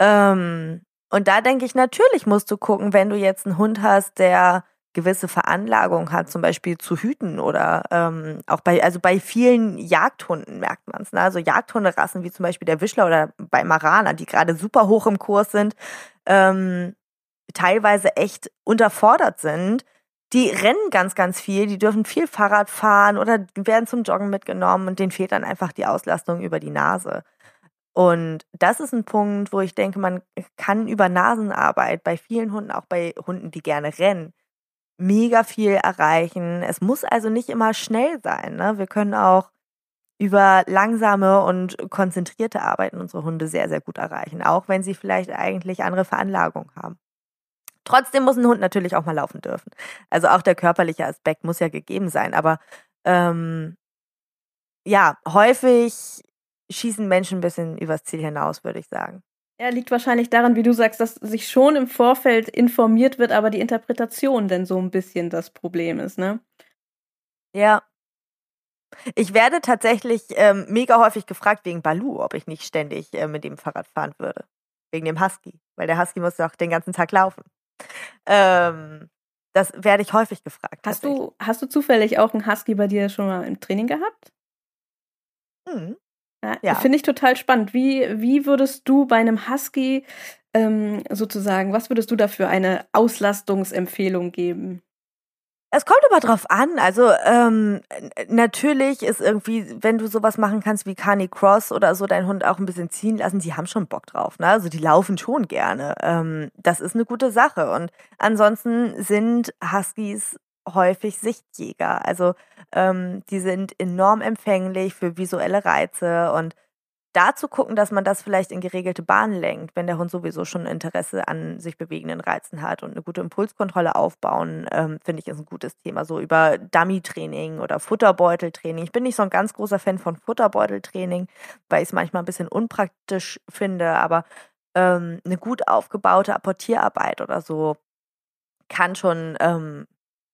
Ähm, und da denke ich, natürlich musst du gucken, wenn du jetzt einen Hund hast, der gewisse Veranlagung hat, zum Beispiel zu hüten oder ähm, auch bei, also bei vielen Jagdhunden merkt man es. Ne? Also Jagdhunderassen wie zum Beispiel der Wischler oder bei Marana, die gerade super hoch im Kurs sind, ähm, teilweise echt unterfordert sind. Die rennen ganz, ganz viel, die dürfen viel Fahrrad fahren oder werden zum Joggen mitgenommen und denen fehlt dann einfach die Auslastung über die Nase. Und das ist ein Punkt, wo ich denke, man kann über Nasenarbeit bei vielen Hunden, auch bei Hunden, die gerne rennen, mega viel erreichen. Es muss also nicht immer schnell sein. Ne? Wir können auch über langsame und konzentrierte Arbeiten unsere Hunde sehr, sehr gut erreichen, auch wenn sie vielleicht eigentlich andere Veranlagungen haben. Trotzdem muss ein Hund natürlich auch mal laufen dürfen. Also auch der körperliche Aspekt muss ja gegeben sein. Aber ähm, ja, häufig schießen Menschen ein bisschen übers Ziel hinaus, würde ich sagen. Ja, liegt wahrscheinlich daran, wie du sagst, dass sich schon im Vorfeld informiert wird, aber die Interpretation denn so ein bisschen das Problem ist, ne? Ja. Ich werde tatsächlich ähm, mega häufig gefragt wegen Balu, ob ich nicht ständig äh, mit dem Fahrrad fahren würde. Wegen dem Husky. Weil der Husky muss doch den ganzen Tag laufen. Ähm, das werde ich häufig gefragt. Hast du, hast du zufällig auch einen Husky bei dir schon mal im Training gehabt? Hm. Ja. Finde ich total spannend. Wie, wie würdest du bei einem Husky ähm, sozusagen, was würdest du dafür eine Auslastungsempfehlung geben? Es kommt aber drauf an. Also ähm, natürlich ist irgendwie, wenn du sowas machen kannst wie Carney Cross oder so, deinen Hund auch ein bisschen ziehen lassen, die haben schon Bock drauf. Ne? Also die laufen schon gerne. Ähm, das ist eine gute Sache. Und ansonsten sind Huskies häufig Sichtjäger. Also ähm, die sind enorm empfänglich für visuelle Reize und da zu gucken, dass man das vielleicht in geregelte Bahnen lenkt, wenn der Hund sowieso schon Interesse an sich bewegenden Reizen hat und eine gute Impulskontrolle aufbauen, ähm, finde ich, ist ein gutes Thema. So über Dummy-Training oder Futterbeuteltraining. Ich bin nicht so ein ganz großer Fan von Futterbeuteltraining, weil ich es manchmal ein bisschen unpraktisch finde, aber ähm, eine gut aufgebaute Apportierarbeit oder so kann schon ähm,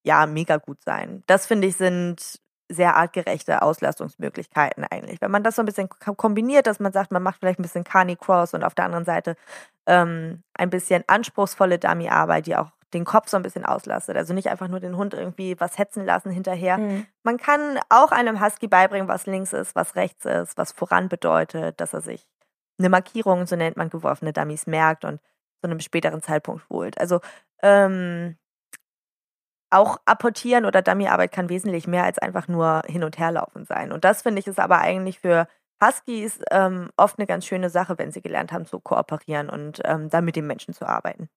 ja mega gut sein. Das finde ich sind sehr artgerechte Auslastungsmöglichkeiten eigentlich. Wenn man das so ein bisschen kombiniert, dass man sagt, man macht vielleicht ein bisschen Carnicross und auf der anderen Seite ähm, ein bisschen anspruchsvolle Dummy-Arbeit, die auch den Kopf so ein bisschen auslastet. Also nicht einfach nur den Hund irgendwie was hetzen lassen hinterher. Mhm. Man kann auch einem Husky beibringen, was links ist, was rechts ist, was voran bedeutet, dass er sich eine Markierung, so nennt man geworfene Dummies, merkt und zu einem späteren Zeitpunkt holt. Also ähm, auch apportieren oder Dummyarbeit kann wesentlich mehr als einfach nur hin und her laufen sein. Und das finde ich ist aber eigentlich für Huskies ähm, oft eine ganz schöne Sache, wenn sie gelernt haben zu kooperieren und ähm, dann mit den Menschen zu arbeiten.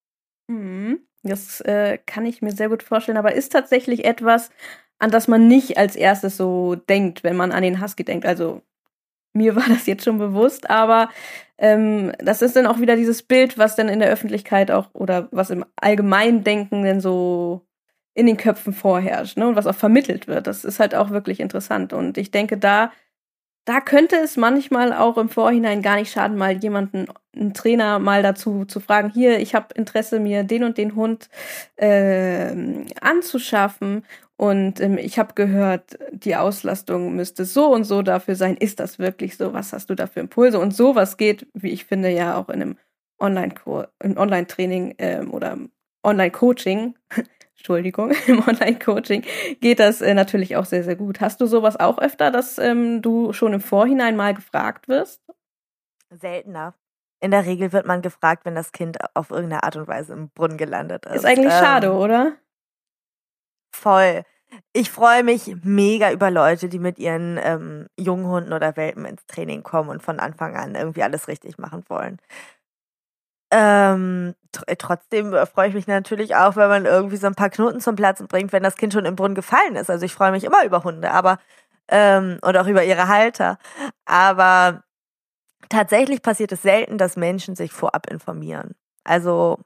Mhm. Das äh, kann ich mir sehr gut vorstellen, aber ist tatsächlich etwas, an das man nicht als erstes so denkt, wenn man an den Husky denkt. Also mir war das jetzt schon bewusst, aber ähm, das ist dann auch wieder dieses Bild, was dann in der Öffentlichkeit auch oder was im Allgemeindenken denn so in den Köpfen vorherrscht ne, und was auch vermittelt wird. Das ist halt auch wirklich interessant. Und ich denke, da, da könnte es manchmal auch im Vorhinein gar nicht schaden, mal jemanden, einen Trainer mal dazu zu fragen, hier, ich habe Interesse, mir den und den Hund äh, anzuschaffen. Und ähm, ich habe gehört, die Auslastung müsste so und so dafür sein. Ist das wirklich so? Was hast du da für Impulse? Und sowas geht, wie ich finde, ja auch in einem Online-Training ähm, oder Online-Coaching Entschuldigung, im Online-Coaching geht das äh, natürlich auch sehr, sehr gut. Hast du sowas auch öfter, dass ähm, du schon im Vorhinein mal gefragt wirst? Seltener. In der Regel wird man gefragt, wenn das Kind auf irgendeine Art und Weise im Brunnen gelandet ist. Ist eigentlich ähm, schade, oder? Voll. Ich freue mich mega über Leute, die mit ihren ähm, jungen Hunden oder Welpen ins Training kommen und von Anfang an irgendwie alles richtig machen wollen. Ähm, tr äh, trotzdem äh, freue ich mich natürlich auch, wenn man irgendwie so ein paar Knoten zum Platzen bringt, wenn das Kind schon im Brunnen gefallen ist. Also ich freue mich immer über Hunde, aber ähm, und auch über ihre Halter. Aber tatsächlich passiert es selten, dass Menschen sich vorab informieren. Also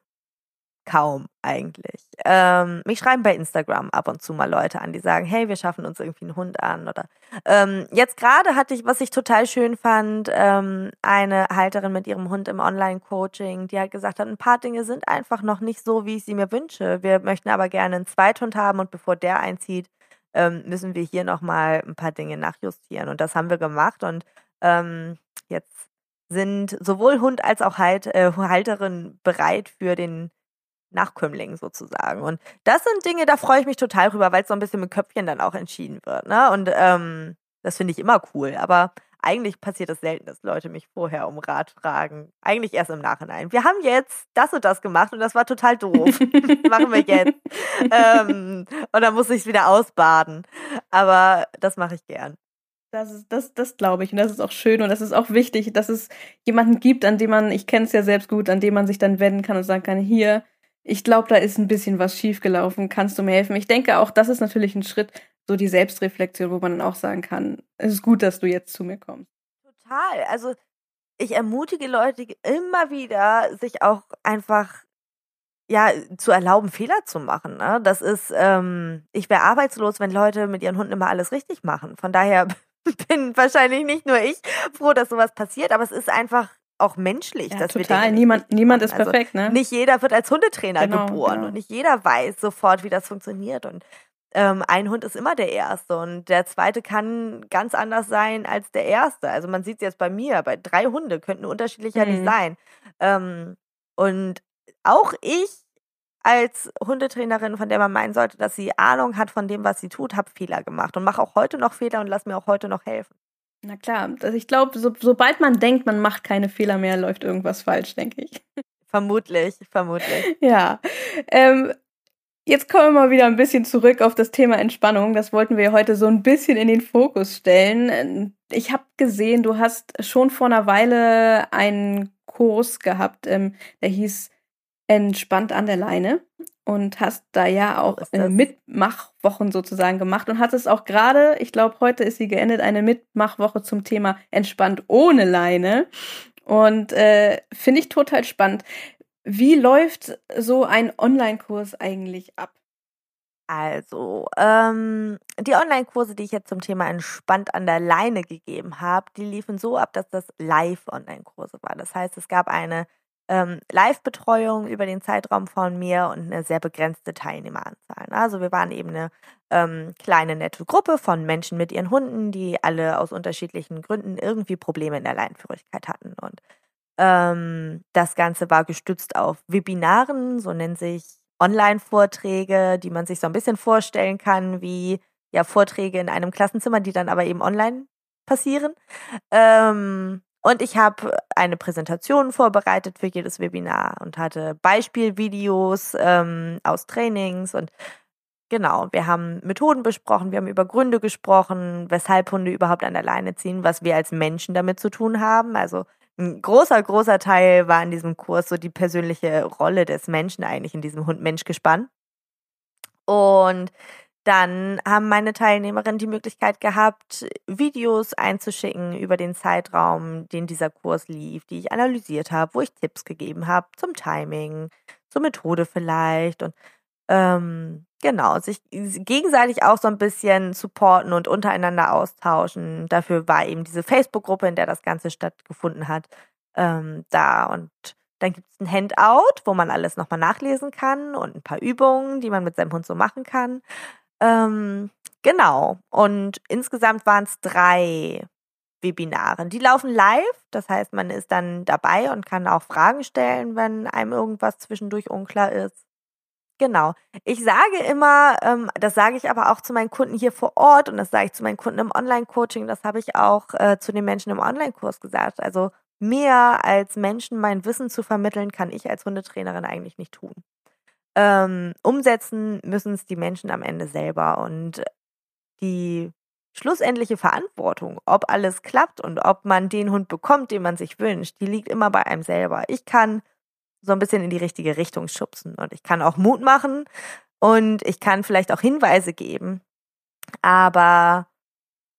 kaum eigentlich. Ähm, mich schreiben bei Instagram ab und zu mal Leute an, die sagen, hey, wir schaffen uns irgendwie einen Hund an oder ähm, jetzt gerade hatte ich, was ich total schön fand, ähm, eine Halterin mit ihrem Hund im Online-Coaching, die halt gesagt hat, ein paar Dinge sind einfach noch nicht so, wie ich sie mir wünsche. Wir möchten aber gerne einen Zweithund haben und bevor der einzieht, ähm, müssen wir hier nochmal ein paar Dinge nachjustieren und das haben wir gemacht und ähm, jetzt sind sowohl Hund als auch halt, äh, Halterin bereit für den Nachkömmling sozusagen. Und das sind Dinge, da freue ich mich total drüber, weil es so ein bisschen mit Köpfchen dann auch entschieden wird. Ne? Und ähm, das finde ich immer cool. Aber eigentlich passiert es das selten, dass Leute mich vorher um Rat fragen. Eigentlich erst im Nachhinein. Wir haben jetzt das und das gemacht und das war total doof. machen wir jetzt. ähm, und dann muss ich es wieder ausbaden. Aber das mache ich gern. Das das, das glaube ich. Und das ist auch schön und das ist auch wichtig, dass es jemanden gibt, an dem man, ich kenne es ja selbst gut, an dem man sich dann wenden kann und sagen kann, hier, ich glaube, da ist ein bisschen was schiefgelaufen. Kannst du mir helfen? Ich denke auch, das ist natürlich ein Schritt, so die Selbstreflexion, wo man dann auch sagen kann, es ist gut, dass du jetzt zu mir kommst. Total. Also ich ermutige Leute immer wieder, sich auch einfach ja zu erlauben, Fehler zu machen. Ne? Das ist, ähm, ich wäre arbeitslos, wenn Leute mit ihren Hunden immer alles richtig machen. Von daher bin wahrscheinlich nicht nur ich froh, dass sowas passiert, aber es ist einfach auch menschlich, ja, dass total. wir niemand niemand ist also perfekt, ne? Nicht jeder wird als Hundetrainer genau, geboren genau. und nicht jeder weiß sofort, wie das funktioniert und ähm, ein Hund ist immer der erste und der zweite kann ganz anders sein als der erste. Also man sieht es jetzt bei mir, bei drei Hunde könnten unterschiedlicher mhm. nicht sein. Ähm, und auch ich als Hundetrainerin, von der man meinen sollte, dass sie Ahnung hat von dem, was sie tut, habe Fehler gemacht und mache auch heute noch Fehler und lass mir auch heute noch helfen. Na klar, also ich glaube, so, sobald man denkt, man macht keine Fehler mehr, läuft irgendwas falsch, denke ich. Vermutlich, vermutlich. Ja. Ähm, jetzt kommen wir mal wieder ein bisschen zurück auf das Thema Entspannung. Das wollten wir heute so ein bisschen in den Fokus stellen. Ich habe gesehen, du hast schon vor einer Weile einen Kurs gehabt, ähm, der hieß entspannt an der Leine und hast da ja auch Mitmachwochen sozusagen gemacht und hattest auch gerade, ich glaube, heute ist sie geendet, eine Mitmachwoche zum Thema entspannt ohne Leine. Und äh, finde ich total spannend. Wie läuft so ein Online-Kurs eigentlich ab? Also, ähm, die Online-Kurse, die ich jetzt zum Thema entspannt an der Leine gegeben habe, die liefen so ab, dass das Live-Online-Kurse war. Das heißt, es gab eine ähm, Live-Betreuung über den Zeitraum von mir und eine sehr begrenzte Teilnehmeranzahl. Also wir waren eben eine ähm, kleine nette Gruppe von Menschen mit ihren Hunden, die alle aus unterschiedlichen Gründen irgendwie Probleme in der Leinenführigkeit hatten. Und ähm, das Ganze war gestützt auf Webinaren, so nennen sich Online-Vorträge, die man sich so ein bisschen vorstellen kann, wie ja Vorträge in einem Klassenzimmer, die dann aber eben online passieren. Ähm, und ich habe eine Präsentation vorbereitet für jedes Webinar und hatte Beispielvideos ähm, aus Trainings und genau, wir haben Methoden besprochen, wir haben über Gründe gesprochen, weshalb Hunde überhaupt an der Leine ziehen, was wir als Menschen damit zu tun haben. Also ein großer, großer Teil war in diesem Kurs so die persönliche Rolle des Menschen eigentlich in diesem Hund-Mensch-Gespann. Und dann haben meine Teilnehmerinnen die Möglichkeit gehabt, Videos einzuschicken über den Zeitraum, den dieser Kurs lief, die ich analysiert habe, wo ich Tipps gegeben habe zum Timing, zur Methode vielleicht und ähm, genau, sich gegenseitig auch so ein bisschen supporten und untereinander austauschen. Dafür war eben diese Facebook-Gruppe, in der das Ganze stattgefunden hat, ähm, da und dann gibt es ein Handout, wo man alles nochmal nachlesen kann und ein paar Übungen, die man mit seinem Hund so machen kann. Ähm, genau. Und insgesamt waren es drei Webinare. Die laufen live, das heißt, man ist dann dabei und kann auch Fragen stellen, wenn einem irgendwas zwischendurch unklar ist. Genau. Ich sage immer, ähm, das sage ich aber auch zu meinen Kunden hier vor Ort und das sage ich zu meinen Kunden im Online-Coaching, das habe ich auch äh, zu den Menschen im Online-Kurs gesagt. Also mehr als Menschen mein Wissen zu vermitteln, kann ich als Hundetrainerin eigentlich nicht tun. Ähm, umsetzen müssen es die Menschen am Ende selber und die schlussendliche Verantwortung, ob alles klappt und ob man den Hund bekommt, den man sich wünscht, die liegt immer bei einem selber. Ich kann so ein bisschen in die richtige Richtung schubsen und ich kann auch Mut machen und ich kann vielleicht auch Hinweise geben, aber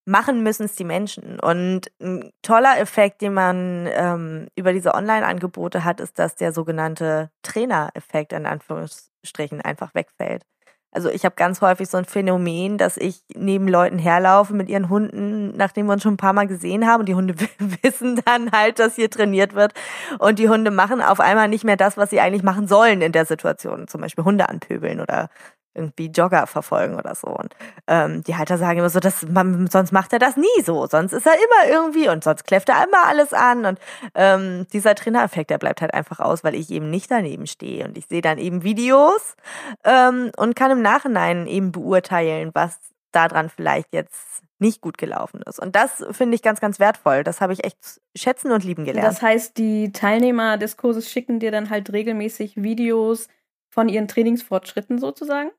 machen müssen es die Menschen. Und ein toller Effekt, den man ähm, über diese Online-Angebote hat, ist, dass der sogenannte Trainer-Effekt in Anführungsstrichen einfach wegfällt. Also ich habe ganz häufig so ein Phänomen, dass ich neben Leuten herlaufe mit ihren Hunden, nachdem wir uns schon ein paar Mal gesehen haben. Und die Hunde wissen dann halt, dass hier trainiert wird. Und die Hunde machen auf einmal nicht mehr das, was sie eigentlich machen sollen in der Situation. Zum Beispiel Hunde anpöbeln oder irgendwie Jogger verfolgen oder so. Und ähm, die Halter sagen immer so, dass man, sonst macht er das nie so. Sonst ist er immer irgendwie und sonst kläfft er immer alles an. Und ähm, dieser Trainereffekt, der bleibt halt einfach aus, weil ich eben nicht daneben stehe. Und ich sehe dann eben Videos ähm, und kann im Nachhinein eben beurteilen, was daran vielleicht jetzt nicht gut gelaufen ist. Und das finde ich ganz, ganz wertvoll. Das habe ich echt schätzen und lieben gelernt. Das heißt, die Teilnehmer des Kurses schicken dir dann halt regelmäßig Videos von ihren Trainingsfortschritten sozusagen?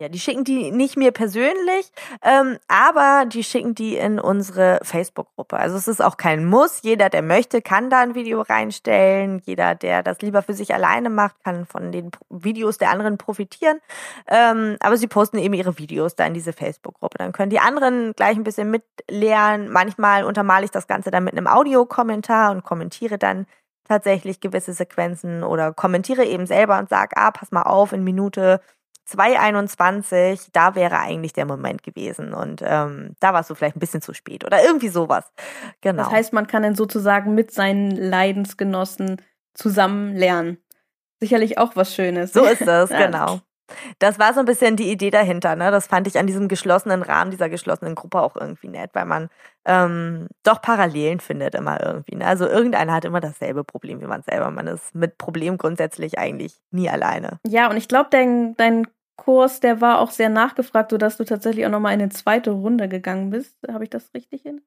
Ja, die schicken die nicht mir persönlich, ähm, aber die schicken die in unsere Facebook-Gruppe. Also es ist auch kein Muss. Jeder, der möchte, kann da ein Video reinstellen. Jeder, der das lieber für sich alleine macht, kann von den Videos der anderen profitieren. Ähm, aber sie posten eben ihre Videos da in diese Facebook-Gruppe. Dann können die anderen gleich ein bisschen mitlernen. Manchmal untermale ich das Ganze dann mit einem Audiokommentar und kommentiere dann tatsächlich gewisse Sequenzen oder kommentiere eben selber und sage, ah, pass mal auf, in Minute 221, da wäre eigentlich der Moment gewesen. Und ähm, da warst du vielleicht ein bisschen zu spät oder irgendwie sowas. Genau. Das heißt, man kann dann sozusagen mit seinen Leidensgenossen zusammen lernen. Sicherlich auch was Schönes. So ist es, genau. Das war so ein bisschen die Idee dahinter. Ne? Das fand ich an diesem geschlossenen Rahmen, dieser geschlossenen Gruppe auch irgendwie nett, weil man ähm, doch Parallelen findet immer irgendwie. Ne? Also irgendeiner hat immer dasselbe Problem wie man selber. Man ist mit Problemen grundsätzlich eigentlich nie alleine. Ja, und ich glaube, dein, dein Kurs, der war auch sehr nachgefragt, sodass du tatsächlich auch nochmal in eine zweite Runde gegangen bist. Habe ich das richtig hin?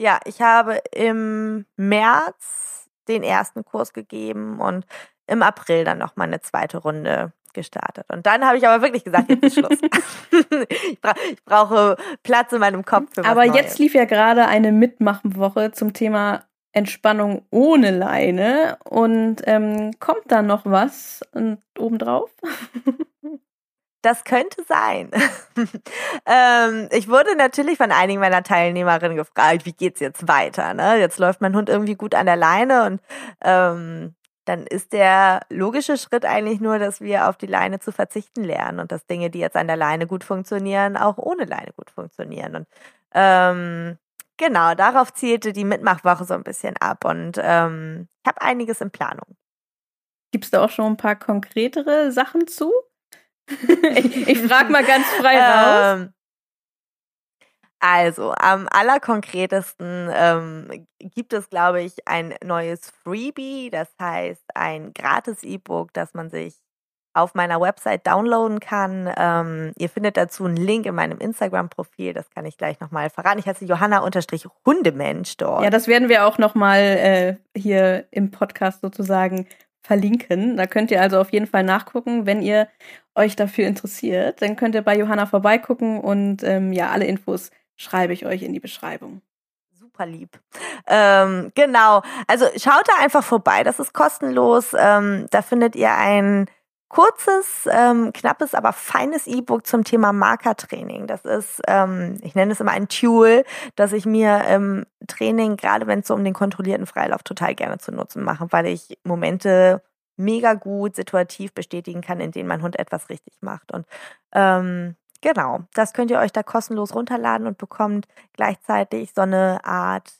Ja, ich habe im März den ersten Kurs gegeben und im April dann nochmal eine zweite Runde gestartet. Und dann habe ich aber wirklich gesagt, jetzt ist Schluss. ich, bra ich, brauche Platz in meinem Kopf für Aber jetzt lief ja gerade eine Mitmachenwoche zum Thema Entspannung ohne Leine und ähm, kommt da noch was obendrauf? Das könnte sein. ähm, ich wurde natürlich von einigen meiner Teilnehmerinnen gefragt, wie geht's jetzt weiter? Ne? Jetzt läuft mein Hund irgendwie gut an der Leine und ähm, dann ist der logische Schritt eigentlich nur, dass wir auf die Leine zu verzichten lernen und dass Dinge, die jetzt an der Leine gut funktionieren, auch ohne Leine gut funktionieren. Und ähm, genau, darauf zielte die Mitmachwoche so ein bisschen ab und ähm, ich habe einiges in Planung. Gibt es da auch schon ein paar konkretere Sachen zu? ich ich frage mal ganz frei raus. Ähm, also, am allerkonkretesten ähm, gibt es, glaube ich, ein neues Freebie, das heißt ein gratis E-Book, das man sich auf meiner Website downloaden kann. Ähm, ihr findet dazu einen Link in meinem Instagram-Profil, das kann ich gleich nochmal verraten. Ich heiße Johanna-Hundemensch dort. Ja, das werden wir auch nochmal äh, hier im Podcast sozusagen verlinken. Da könnt ihr also auf jeden Fall nachgucken, wenn ihr euch dafür interessiert. Dann könnt ihr bei Johanna vorbeigucken und ähm, ja, alle Infos schreibe ich euch in die Beschreibung. Super lieb. Ähm, genau. Also schaut da einfach vorbei. Das ist kostenlos. Ähm, da findet ihr ein kurzes, ähm, knappes, aber feines E-Book zum Thema Markertraining. Das ist, ähm, ich nenne es immer ein Tool, das ich mir im Training, gerade wenn es so um den kontrollierten Freilauf, total gerne zu nutzen mache, weil ich Momente mega gut situativ bestätigen kann, in denen mein Hund etwas richtig macht. Und ähm, Genau, das könnt ihr euch da kostenlos runterladen und bekommt gleichzeitig so eine Art,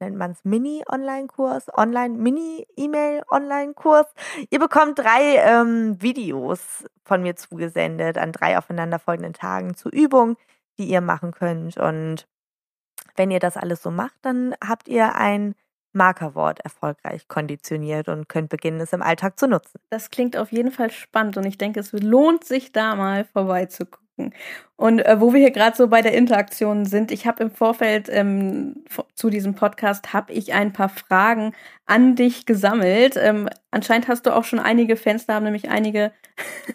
nennt man es Mini-Online-Kurs, Online-Mini-E-Mail-Online-Kurs. Ihr bekommt drei ähm, Videos von mir zugesendet an drei aufeinanderfolgenden Tagen zur Übung, die ihr machen könnt. Und wenn ihr das alles so macht, dann habt ihr ein Markerwort erfolgreich konditioniert und könnt beginnen, es im Alltag zu nutzen. Das klingt auf jeden Fall spannend und ich denke, es lohnt sich da mal vorbeizugucken gucken. Und äh, wo wir hier gerade so bei der Interaktion sind, ich habe im Vorfeld ähm, zu diesem Podcast habe ich ein paar Fragen an dich gesammelt. Ähm, anscheinend hast du auch schon einige Fans, da haben nämlich einige,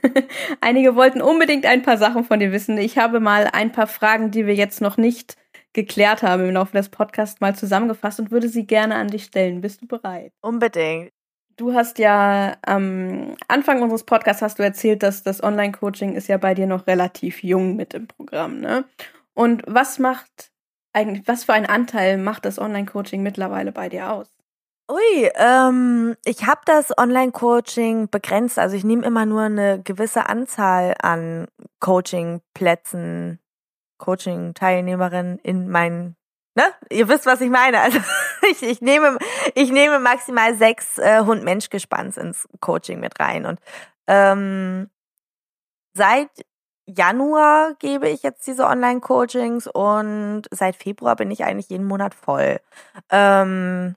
einige wollten unbedingt ein paar Sachen von dir wissen. Ich habe mal ein paar Fragen, die wir jetzt noch nicht geklärt haben im Laufe des Podcasts mal zusammengefasst und würde sie gerne an dich stellen. Bist du bereit? Unbedingt. Du hast ja am Anfang unseres Podcasts hast du erzählt, dass das Online-Coaching ist ja bei dir noch relativ jung mit im Programm, ne? Und was macht eigentlich, was für einen Anteil macht das Online-Coaching mittlerweile bei dir aus? Ui, ähm, ich habe das Online-Coaching begrenzt. Also ich nehme immer nur eine gewisse Anzahl an Coaching-Plätzen, Coaching-Teilnehmerinnen in mein ne? Ihr wisst, was ich meine. Also ich, ich nehme, ich nehme maximal sechs äh, Hund-Mensch-Gespanns ins Coaching mit rein. Und ähm, seit Januar gebe ich jetzt diese Online-Coachings und seit Februar bin ich eigentlich jeden Monat voll. Ähm,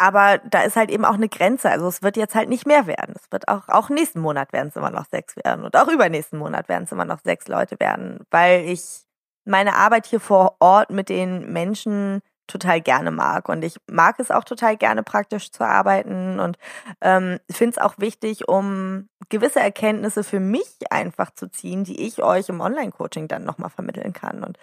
aber da ist halt eben auch eine Grenze. Also es wird jetzt halt nicht mehr werden. Es wird auch, auch nächsten Monat werden es immer noch sechs werden. Und auch übernächsten Monat werden es immer noch sechs Leute werden, weil ich meine Arbeit hier vor Ort mit den Menschen total gerne mag. Und ich mag es auch total gerne, praktisch zu arbeiten und ähm, finde es auch wichtig, um gewisse Erkenntnisse für mich einfach zu ziehen, die ich euch im Online-Coaching dann nochmal vermitteln kann. Und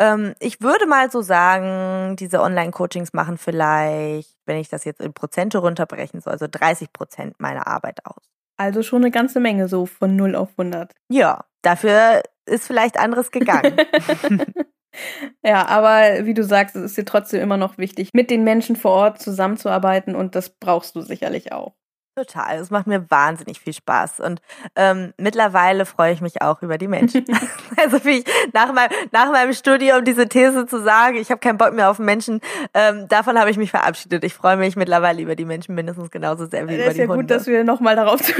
ähm, ich würde mal so sagen, diese Online-Coachings machen vielleicht, wenn ich das jetzt in Prozente runterbrechen soll, also 30 Prozent meiner Arbeit aus. Also schon eine ganze Menge so von 0 auf 100. Ja, dafür ist vielleicht anderes gegangen. ja, aber wie du sagst, es ist dir trotzdem immer noch wichtig, mit den Menschen vor Ort zusammenzuarbeiten und das brauchst du sicherlich auch. Total. Es macht mir wahnsinnig viel Spaß. Und ähm, mittlerweile freue ich mich auch über die Menschen. also wie ich nach, meinem, nach meinem Studium diese These zu sagen, ich habe keinen Bock mehr auf Menschen, ähm, davon habe ich mich verabschiedet. Ich freue mich mittlerweile über die Menschen mindestens genauso sehr wie das über die Hunde. ist ja gut, dass wir nochmal darauf zu,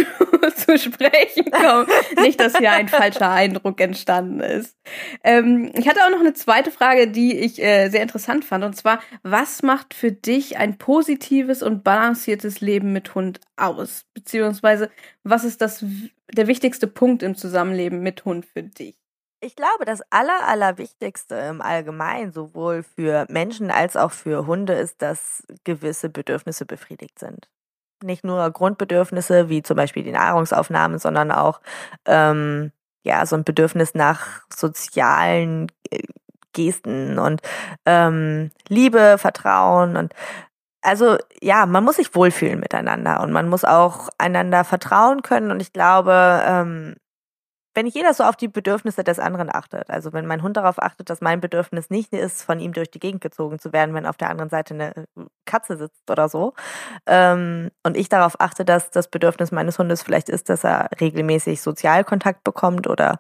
zu sprechen kommen. Nicht, dass hier ein falscher Eindruck entstanden ist. Ähm, ich hatte auch noch eine zweite Frage, die ich äh, sehr interessant fand. Und zwar, was macht für dich ein positives und balanciertes Leben mit Hund aus? Beziehungsweise, was ist das, der wichtigste Punkt im Zusammenleben mit Hund für dich? Ich glaube, das Aller, Allerwichtigste im Allgemeinen, sowohl für Menschen als auch für Hunde, ist, dass gewisse Bedürfnisse befriedigt sind. Nicht nur Grundbedürfnisse wie zum Beispiel die Nahrungsaufnahme, sondern auch ähm, ja so ein Bedürfnis nach sozialen äh, Gesten und ähm, Liebe, Vertrauen und also ja, man muss sich wohlfühlen miteinander und man muss auch einander vertrauen können und ich glaube, ähm, wenn jeder so auf die Bedürfnisse des anderen achtet, also wenn mein Hund darauf achtet, dass mein Bedürfnis nicht ist, von ihm durch die Gegend gezogen zu werden, wenn auf der anderen Seite eine Katze sitzt oder so, ähm, und ich darauf achte, dass das Bedürfnis meines Hundes vielleicht ist, dass er regelmäßig Sozialkontakt bekommt oder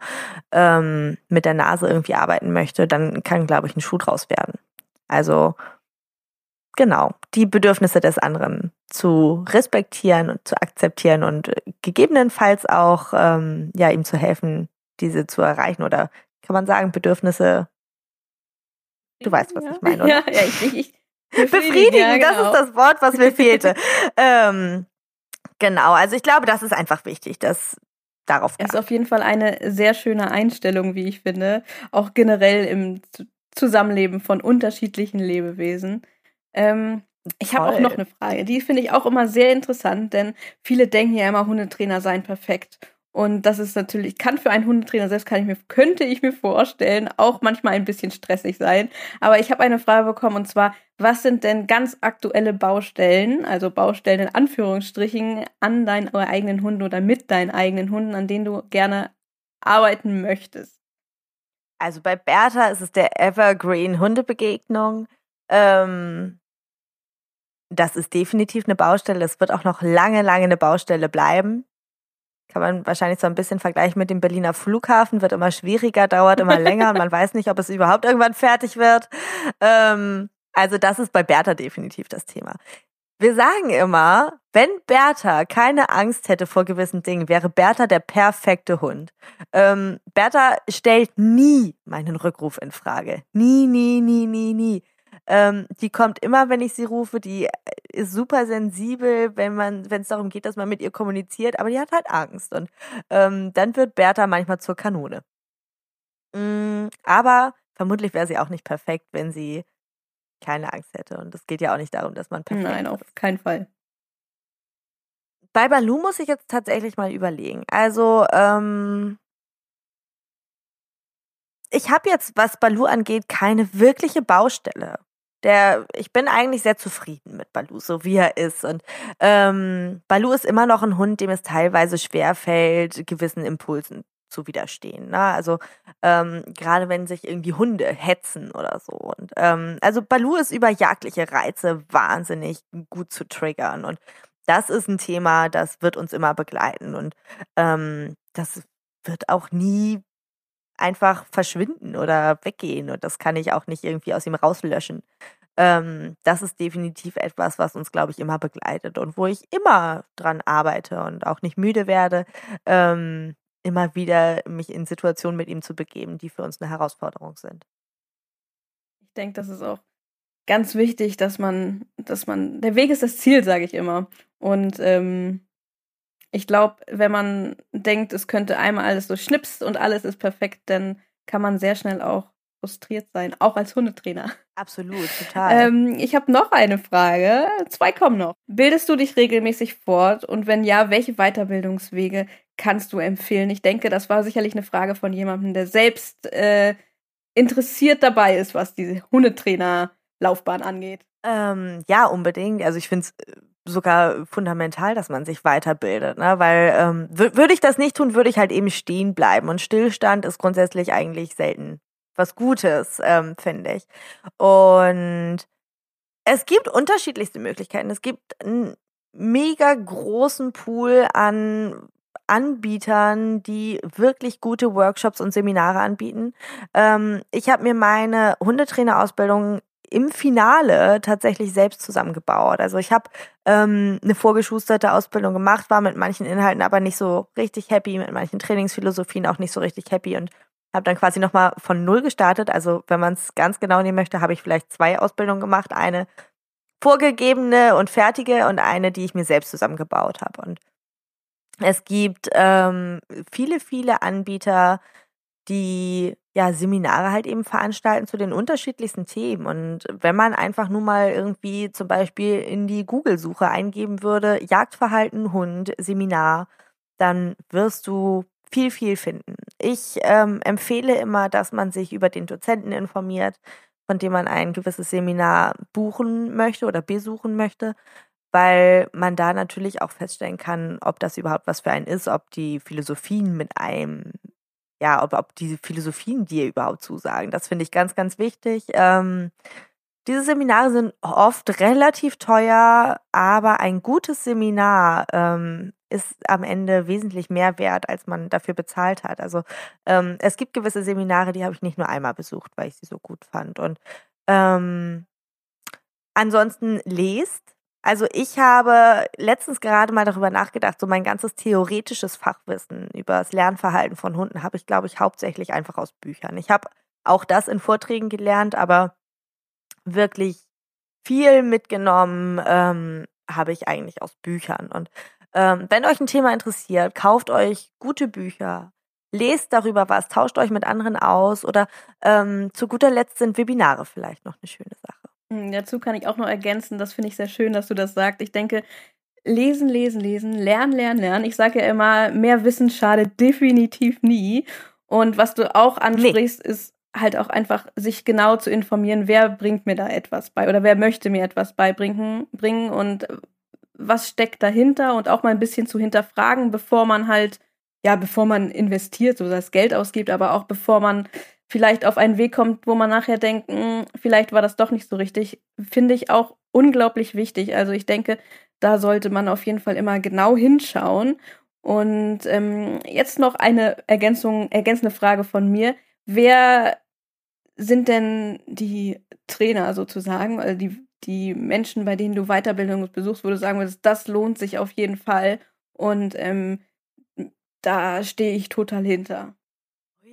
ähm, mit der Nase irgendwie arbeiten möchte, dann kann, glaube ich, ein Schuh draus werden. Also genau, die Bedürfnisse des anderen zu respektieren und zu akzeptieren und äh, gegebenenfalls auch ähm, ja ihm zu helfen, diese zu erreichen oder kann man sagen Bedürfnisse. Du weißt, was ja. ich meine, oder? Ja, ja ich, ich, ich befriedigen, ja, genau. das ist das Wort, was mir fehlte. ähm, genau, also ich glaube, das ist einfach wichtig, dass darauf. Es ist auf jeden Fall eine sehr schöne Einstellung, wie ich finde, auch generell im Zusammenleben von unterschiedlichen Lebewesen. Ähm, ich habe auch noch eine Frage. Die finde ich auch immer sehr interessant, denn viele denken ja immer, Hundetrainer seien perfekt. Und das ist natürlich, kann für einen Hundetrainer selbst kann ich mir, könnte ich mir vorstellen, auch manchmal ein bisschen stressig sein. Aber ich habe eine Frage bekommen und zwar, was sind denn ganz aktuelle Baustellen, also Baustellen in Anführungsstrichen, an deinen eigenen Hunden oder mit deinen eigenen Hunden, an denen du gerne arbeiten möchtest? Also bei Bertha ist es der Evergreen Hundebegegnung. Ähm, das ist definitiv eine Baustelle. Es wird auch noch lange, lange eine Baustelle bleiben. Kann man wahrscheinlich so ein bisschen vergleichen mit dem Berliner Flughafen. Wird immer schwieriger, dauert immer länger und man weiß nicht, ob es überhaupt irgendwann fertig wird. Ähm, also das ist bei Bertha definitiv das Thema. Wir sagen immer, wenn Bertha keine Angst hätte vor gewissen Dingen, wäre Bertha der perfekte Hund. Ähm, Bertha stellt nie meinen Rückruf in Frage. Nie, nie, nie, nie, nie. Ähm, die kommt immer, wenn ich sie rufe. Die ist super sensibel, wenn man, wenn es darum geht, dass man mit ihr kommuniziert. Aber die hat halt Angst und ähm, dann wird Bertha manchmal zur Kanone. Mm, aber vermutlich wäre sie auch nicht perfekt, wenn sie keine Angst hätte. Und es geht ja auch nicht darum, dass man perfekt Nein, auf keinen Fall. Bei Balu muss ich jetzt tatsächlich mal überlegen. Also, ähm, ich habe jetzt, was Balu angeht, keine wirkliche Baustelle der, ich bin eigentlich sehr zufrieden mit Balu, so wie er ist. Und ähm, Balu ist immer noch ein Hund, dem es teilweise schwerfällt, gewissen Impulsen zu widerstehen. Ne? Also ähm, gerade wenn sich irgendwie Hunde hetzen oder so. Und ähm, also Balu ist über jagdliche Reize wahnsinnig gut zu triggern. Und das ist ein Thema, das wird uns immer begleiten. Und ähm, das wird auch nie einfach verschwinden oder weggehen und das kann ich auch nicht irgendwie aus ihm rauslöschen. Ähm, das ist definitiv etwas, was uns, glaube ich, immer begleitet und wo ich immer dran arbeite und auch nicht müde werde, ähm, immer wieder mich in Situationen mit ihm zu begeben, die für uns eine Herausforderung sind. Ich denke, das ist auch ganz wichtig, dass man, dass man, der Weg ist das Ziel, sage ich immer. Und ähm, ich glaube, wenn man denkt, es könnte einmal alles so schnipst und alles ist perfekt, dann kann man sehr schnell auch frustriert sein, auch als Hundetrainer. Absolut, total. Ähm, ich habe noch eine Frage. Zwei kommen noch. Bildest du dich regelmäßig fort? Und wenn ja, welche Weiterbildungswege kannst du empfehlen? Ich denke, das war sicherlich eine Frage von jemandem, der selbst äh, interessiert dabei ist, was diese Hundetrainer-Laufbahn angeht. Ähm, ja, unbedingt. Also ich finde es äh, sogar fundamental, dass man sich weiterbildet, ne? Weil ähm, würde ich das nicht tun, würde ich halt eben stehen bleiben. Und Stillstand ist grundsätzlich eigentlich selten was Gutes, ähm, finde ich. Und es gibt unterschiedlichste Möglichkeiten. Es gibt einen mega großen Pool an Anbietern, die wirklich gute Workshops und Seminare anbieten. Ähm, ich habe mir meine Hundetrainerausbildung im Finale tatsächlich selbst zusammengebaut. Also ich habe ähm, eine vorgeschusterte Ausbildung gemacht, war mit manchen Inhalten aber nicht so richtig happy, mit manchen Trainingsphilosophien auch nicht so richtig happy und habe dann quasi nochmal von null gestartet. Also wenn man es ganz genau nehmen möchte, habe ich vielleicht zwei Ausbildungen gemacht. Eine vorgegebene und fertige und eine, die ich mir selbst zusammengebaut habe. Und es gibt ähm, viele, viele Anbieter, die ja Seminare halt eben veranstalten zu den unterschiedlichsten Themen. Und wenn man einfach nur mal irgendwie zum Beispiel in die Google-Suche eingeben würde, Jagdverhalten, Hund, Seminar, dann wirst du viel, viel finden. ich ähm, empfehle immer, dass man sich über den Dozenten informiert, von dem man ein gewisses Seminar buchen möchte oder besuchen möchte, weil man da natürlich auch feststellen kann, ob das überhaupt was für einen ist, ob die Philosophien mit einem, ja, ob, ob diese Philosophien dir überhaupt zusagen. Das finde ich ganz, ganz wichtig. Ähm, diese Seminare sind oft relativ teuer, aber ein gutes Seminar ähm, ist am Ende wesentlich mehr wert, als man dafür bezahlt hat. Also ähm, es gibt gewisse Seminare, die habe ich nicht nur einmal besucht, weil ich sie so gut fand. Und ähm, ansonsten lest. Also ich habe letztens gerade mal darüber nachgedacht, so mein ganzes theoretisches Fachwissen über das Lernverhalten von Hunden habe ich, glaube ich, hauptsächlich einfach aus Büchern. Ich habe auch das in Vorträgen gelernt, aber wirklich viel mitgenommen ähm, habe ich eigentlich aus Büchern. Und ähm, wenn euch ein Thema interessiert, kauft euch gute Bücher, lest darüber was, tauscht euch mit anderen aus oder ähm, zu guter Letzt sind Webinare vielleicht noch eine schöne Sache. Hm, dazu kann ich auch noch ergänzen, das finde ich sehr schön, dass du das sagst. Ich denke, lesen, lesen, lesen, lernen, lernen, lernen. Ich sage ja immer, mehr Wissen schadet definitiv nie. Und was du auch ansprichst, nee. ist halt auch einfach sich genau zu informieren, wer bringt mir da etwas bei oder wer möchte mir etwas beibringen bringen und was steckt dahinter und auch mal ein bisschen zu hinterfragen, bevor man halt, ja, bevor man investiert, so das Geld ausgibt, aber auch bevor man vielleicht auf einen Weg kommt, wo man nachher denkt, mh, hm, vielleicht war das doch nicht so richtig, finde ich auch unglaublich wichtig. Also ich denke, da sollte man auf jeden Fall immer genau hinschauen. Und ähm, jetzt noch eine Ergänzung, ergänzende Frage von mir. Wer sind denn die Trainer sozusagen, also die die Menschen, bei denen du Weiterbildung besuchst, wo du sagen würdest, das lohnt sich auf jeden Fall und ähm, da stehe ich total hinter.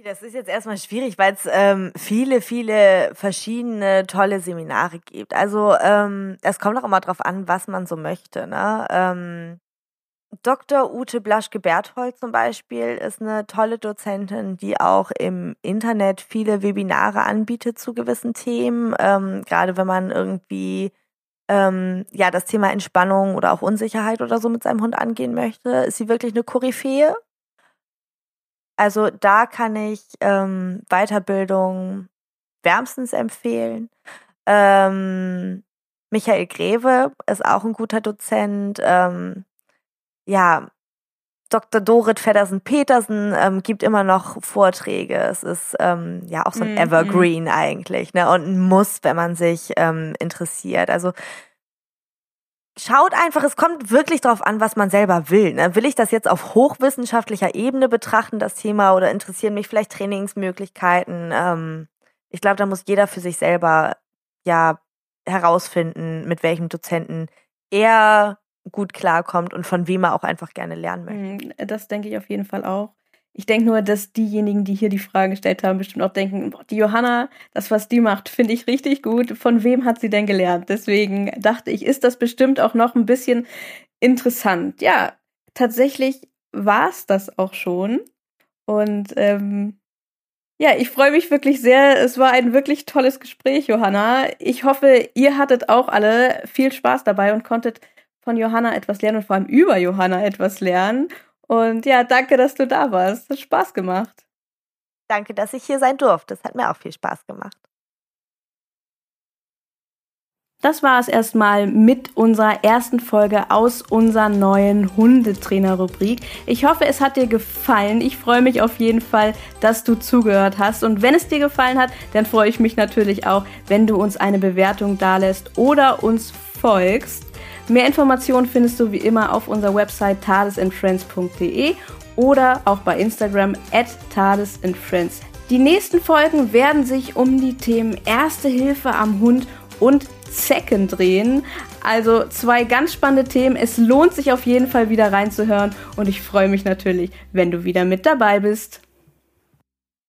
Das ist jetzt erstmal schwierig, weil es ähm, viele, viele verschiedene tolle Seminare gibt. Also ähm, es kommt auch immer drauf an, was man so möchte. Ne? Ähm, Dr. Ute Blaschke-Berthold zum Beispiel ist eine tolle Dozentin, die auch im Internet viele Webinare anbietet zu gewissen Themen. Ähm, gerade wenn man irgendwie ähm, ja das Thema Entspannung oder auch Unsicherheit oder so mit seinem Hund angehen möchte, ist sie wirklich eine Koryphäe. Also da kann ich ähm, Weiterbildung wärmstens empfehlen. Ähm, Michael Greve ist auch ein guter Dozent. Ähm, ja, Dr. Dorit Feddersen-Petersen ähm, gibt immer noch Vorträge. Es ist ähm, ja auch so ein mm, Evergreen mm. eigentlich, ne? Und ein Muss, wenn man sich ähm, interessiert. Also schaut einfach, es kommt wirklich darauf an, was man selber will. Ne? Will ich das jetzt auf hochwissenschaftlicher Ebene betrachten, das Thema, oder interessieren mich vielleicht Trainingsmöglichkeiten? Ähm, ich glaube, da muss jeder für sich selber ja herausfinden, mit welchem Dozenten er gut klarkommt und von wem er auch einfach gerne lernen möchte. Mhm, das denke ich auf jeden Fall auch. Ich denke nur, dass diejenigen, die hier die Frage gestellt haben, bestimmt auch denken, boah, die Johanna, das, was die macht, finde ich richtig gut. Von wem hat sie denn gelernt? Deswegen dachte ich, ist das bestimmt auch noch ein bisschen interessant. Ja, tatsächlich war es das auch schon. Und ähm, ja, ich freue mich wirklich sehr. Es war ein wirklich tolles Gespräch, Johanna. Ich hoffe, ihr hattet auch alle viel Spaß dabei und konntet von Johanna etwas lernen und vor allem über Johanna etwas lernen. Und ja, danke, dass du da warst. Hat Spaß gemacht. Danke, dass ich hier sein durfte. Das hat mir auch viel Spaß gemacht. Das war es erstmal mit unserer ersten Folge aus unserer neuen Hundetrainer-Rubrik. Ich hoffe, es hat dir gefallen. Ich freue mich auf jeden Fall, dass du zugehört hast. Und wenn es dir gefallen hat, dann freue ich mich natürlich auch, wenn du uns eine Bewertung dalässt oder uns folgst. Mehr Informationen findest du wie immer auf unserer Website tadesandfriends.de oder auch bei Instagram at tadesandfriends. Die nächsten Folgen werden sich um die Themen Erste Hilfe am Hund und Zecken drehen. Also zwei ganz spannende Themen. Es lohnt sich auf jeden Fall wieder reinzuhören und ich freue mich natürlich, wenn du wieder mit dabei bist.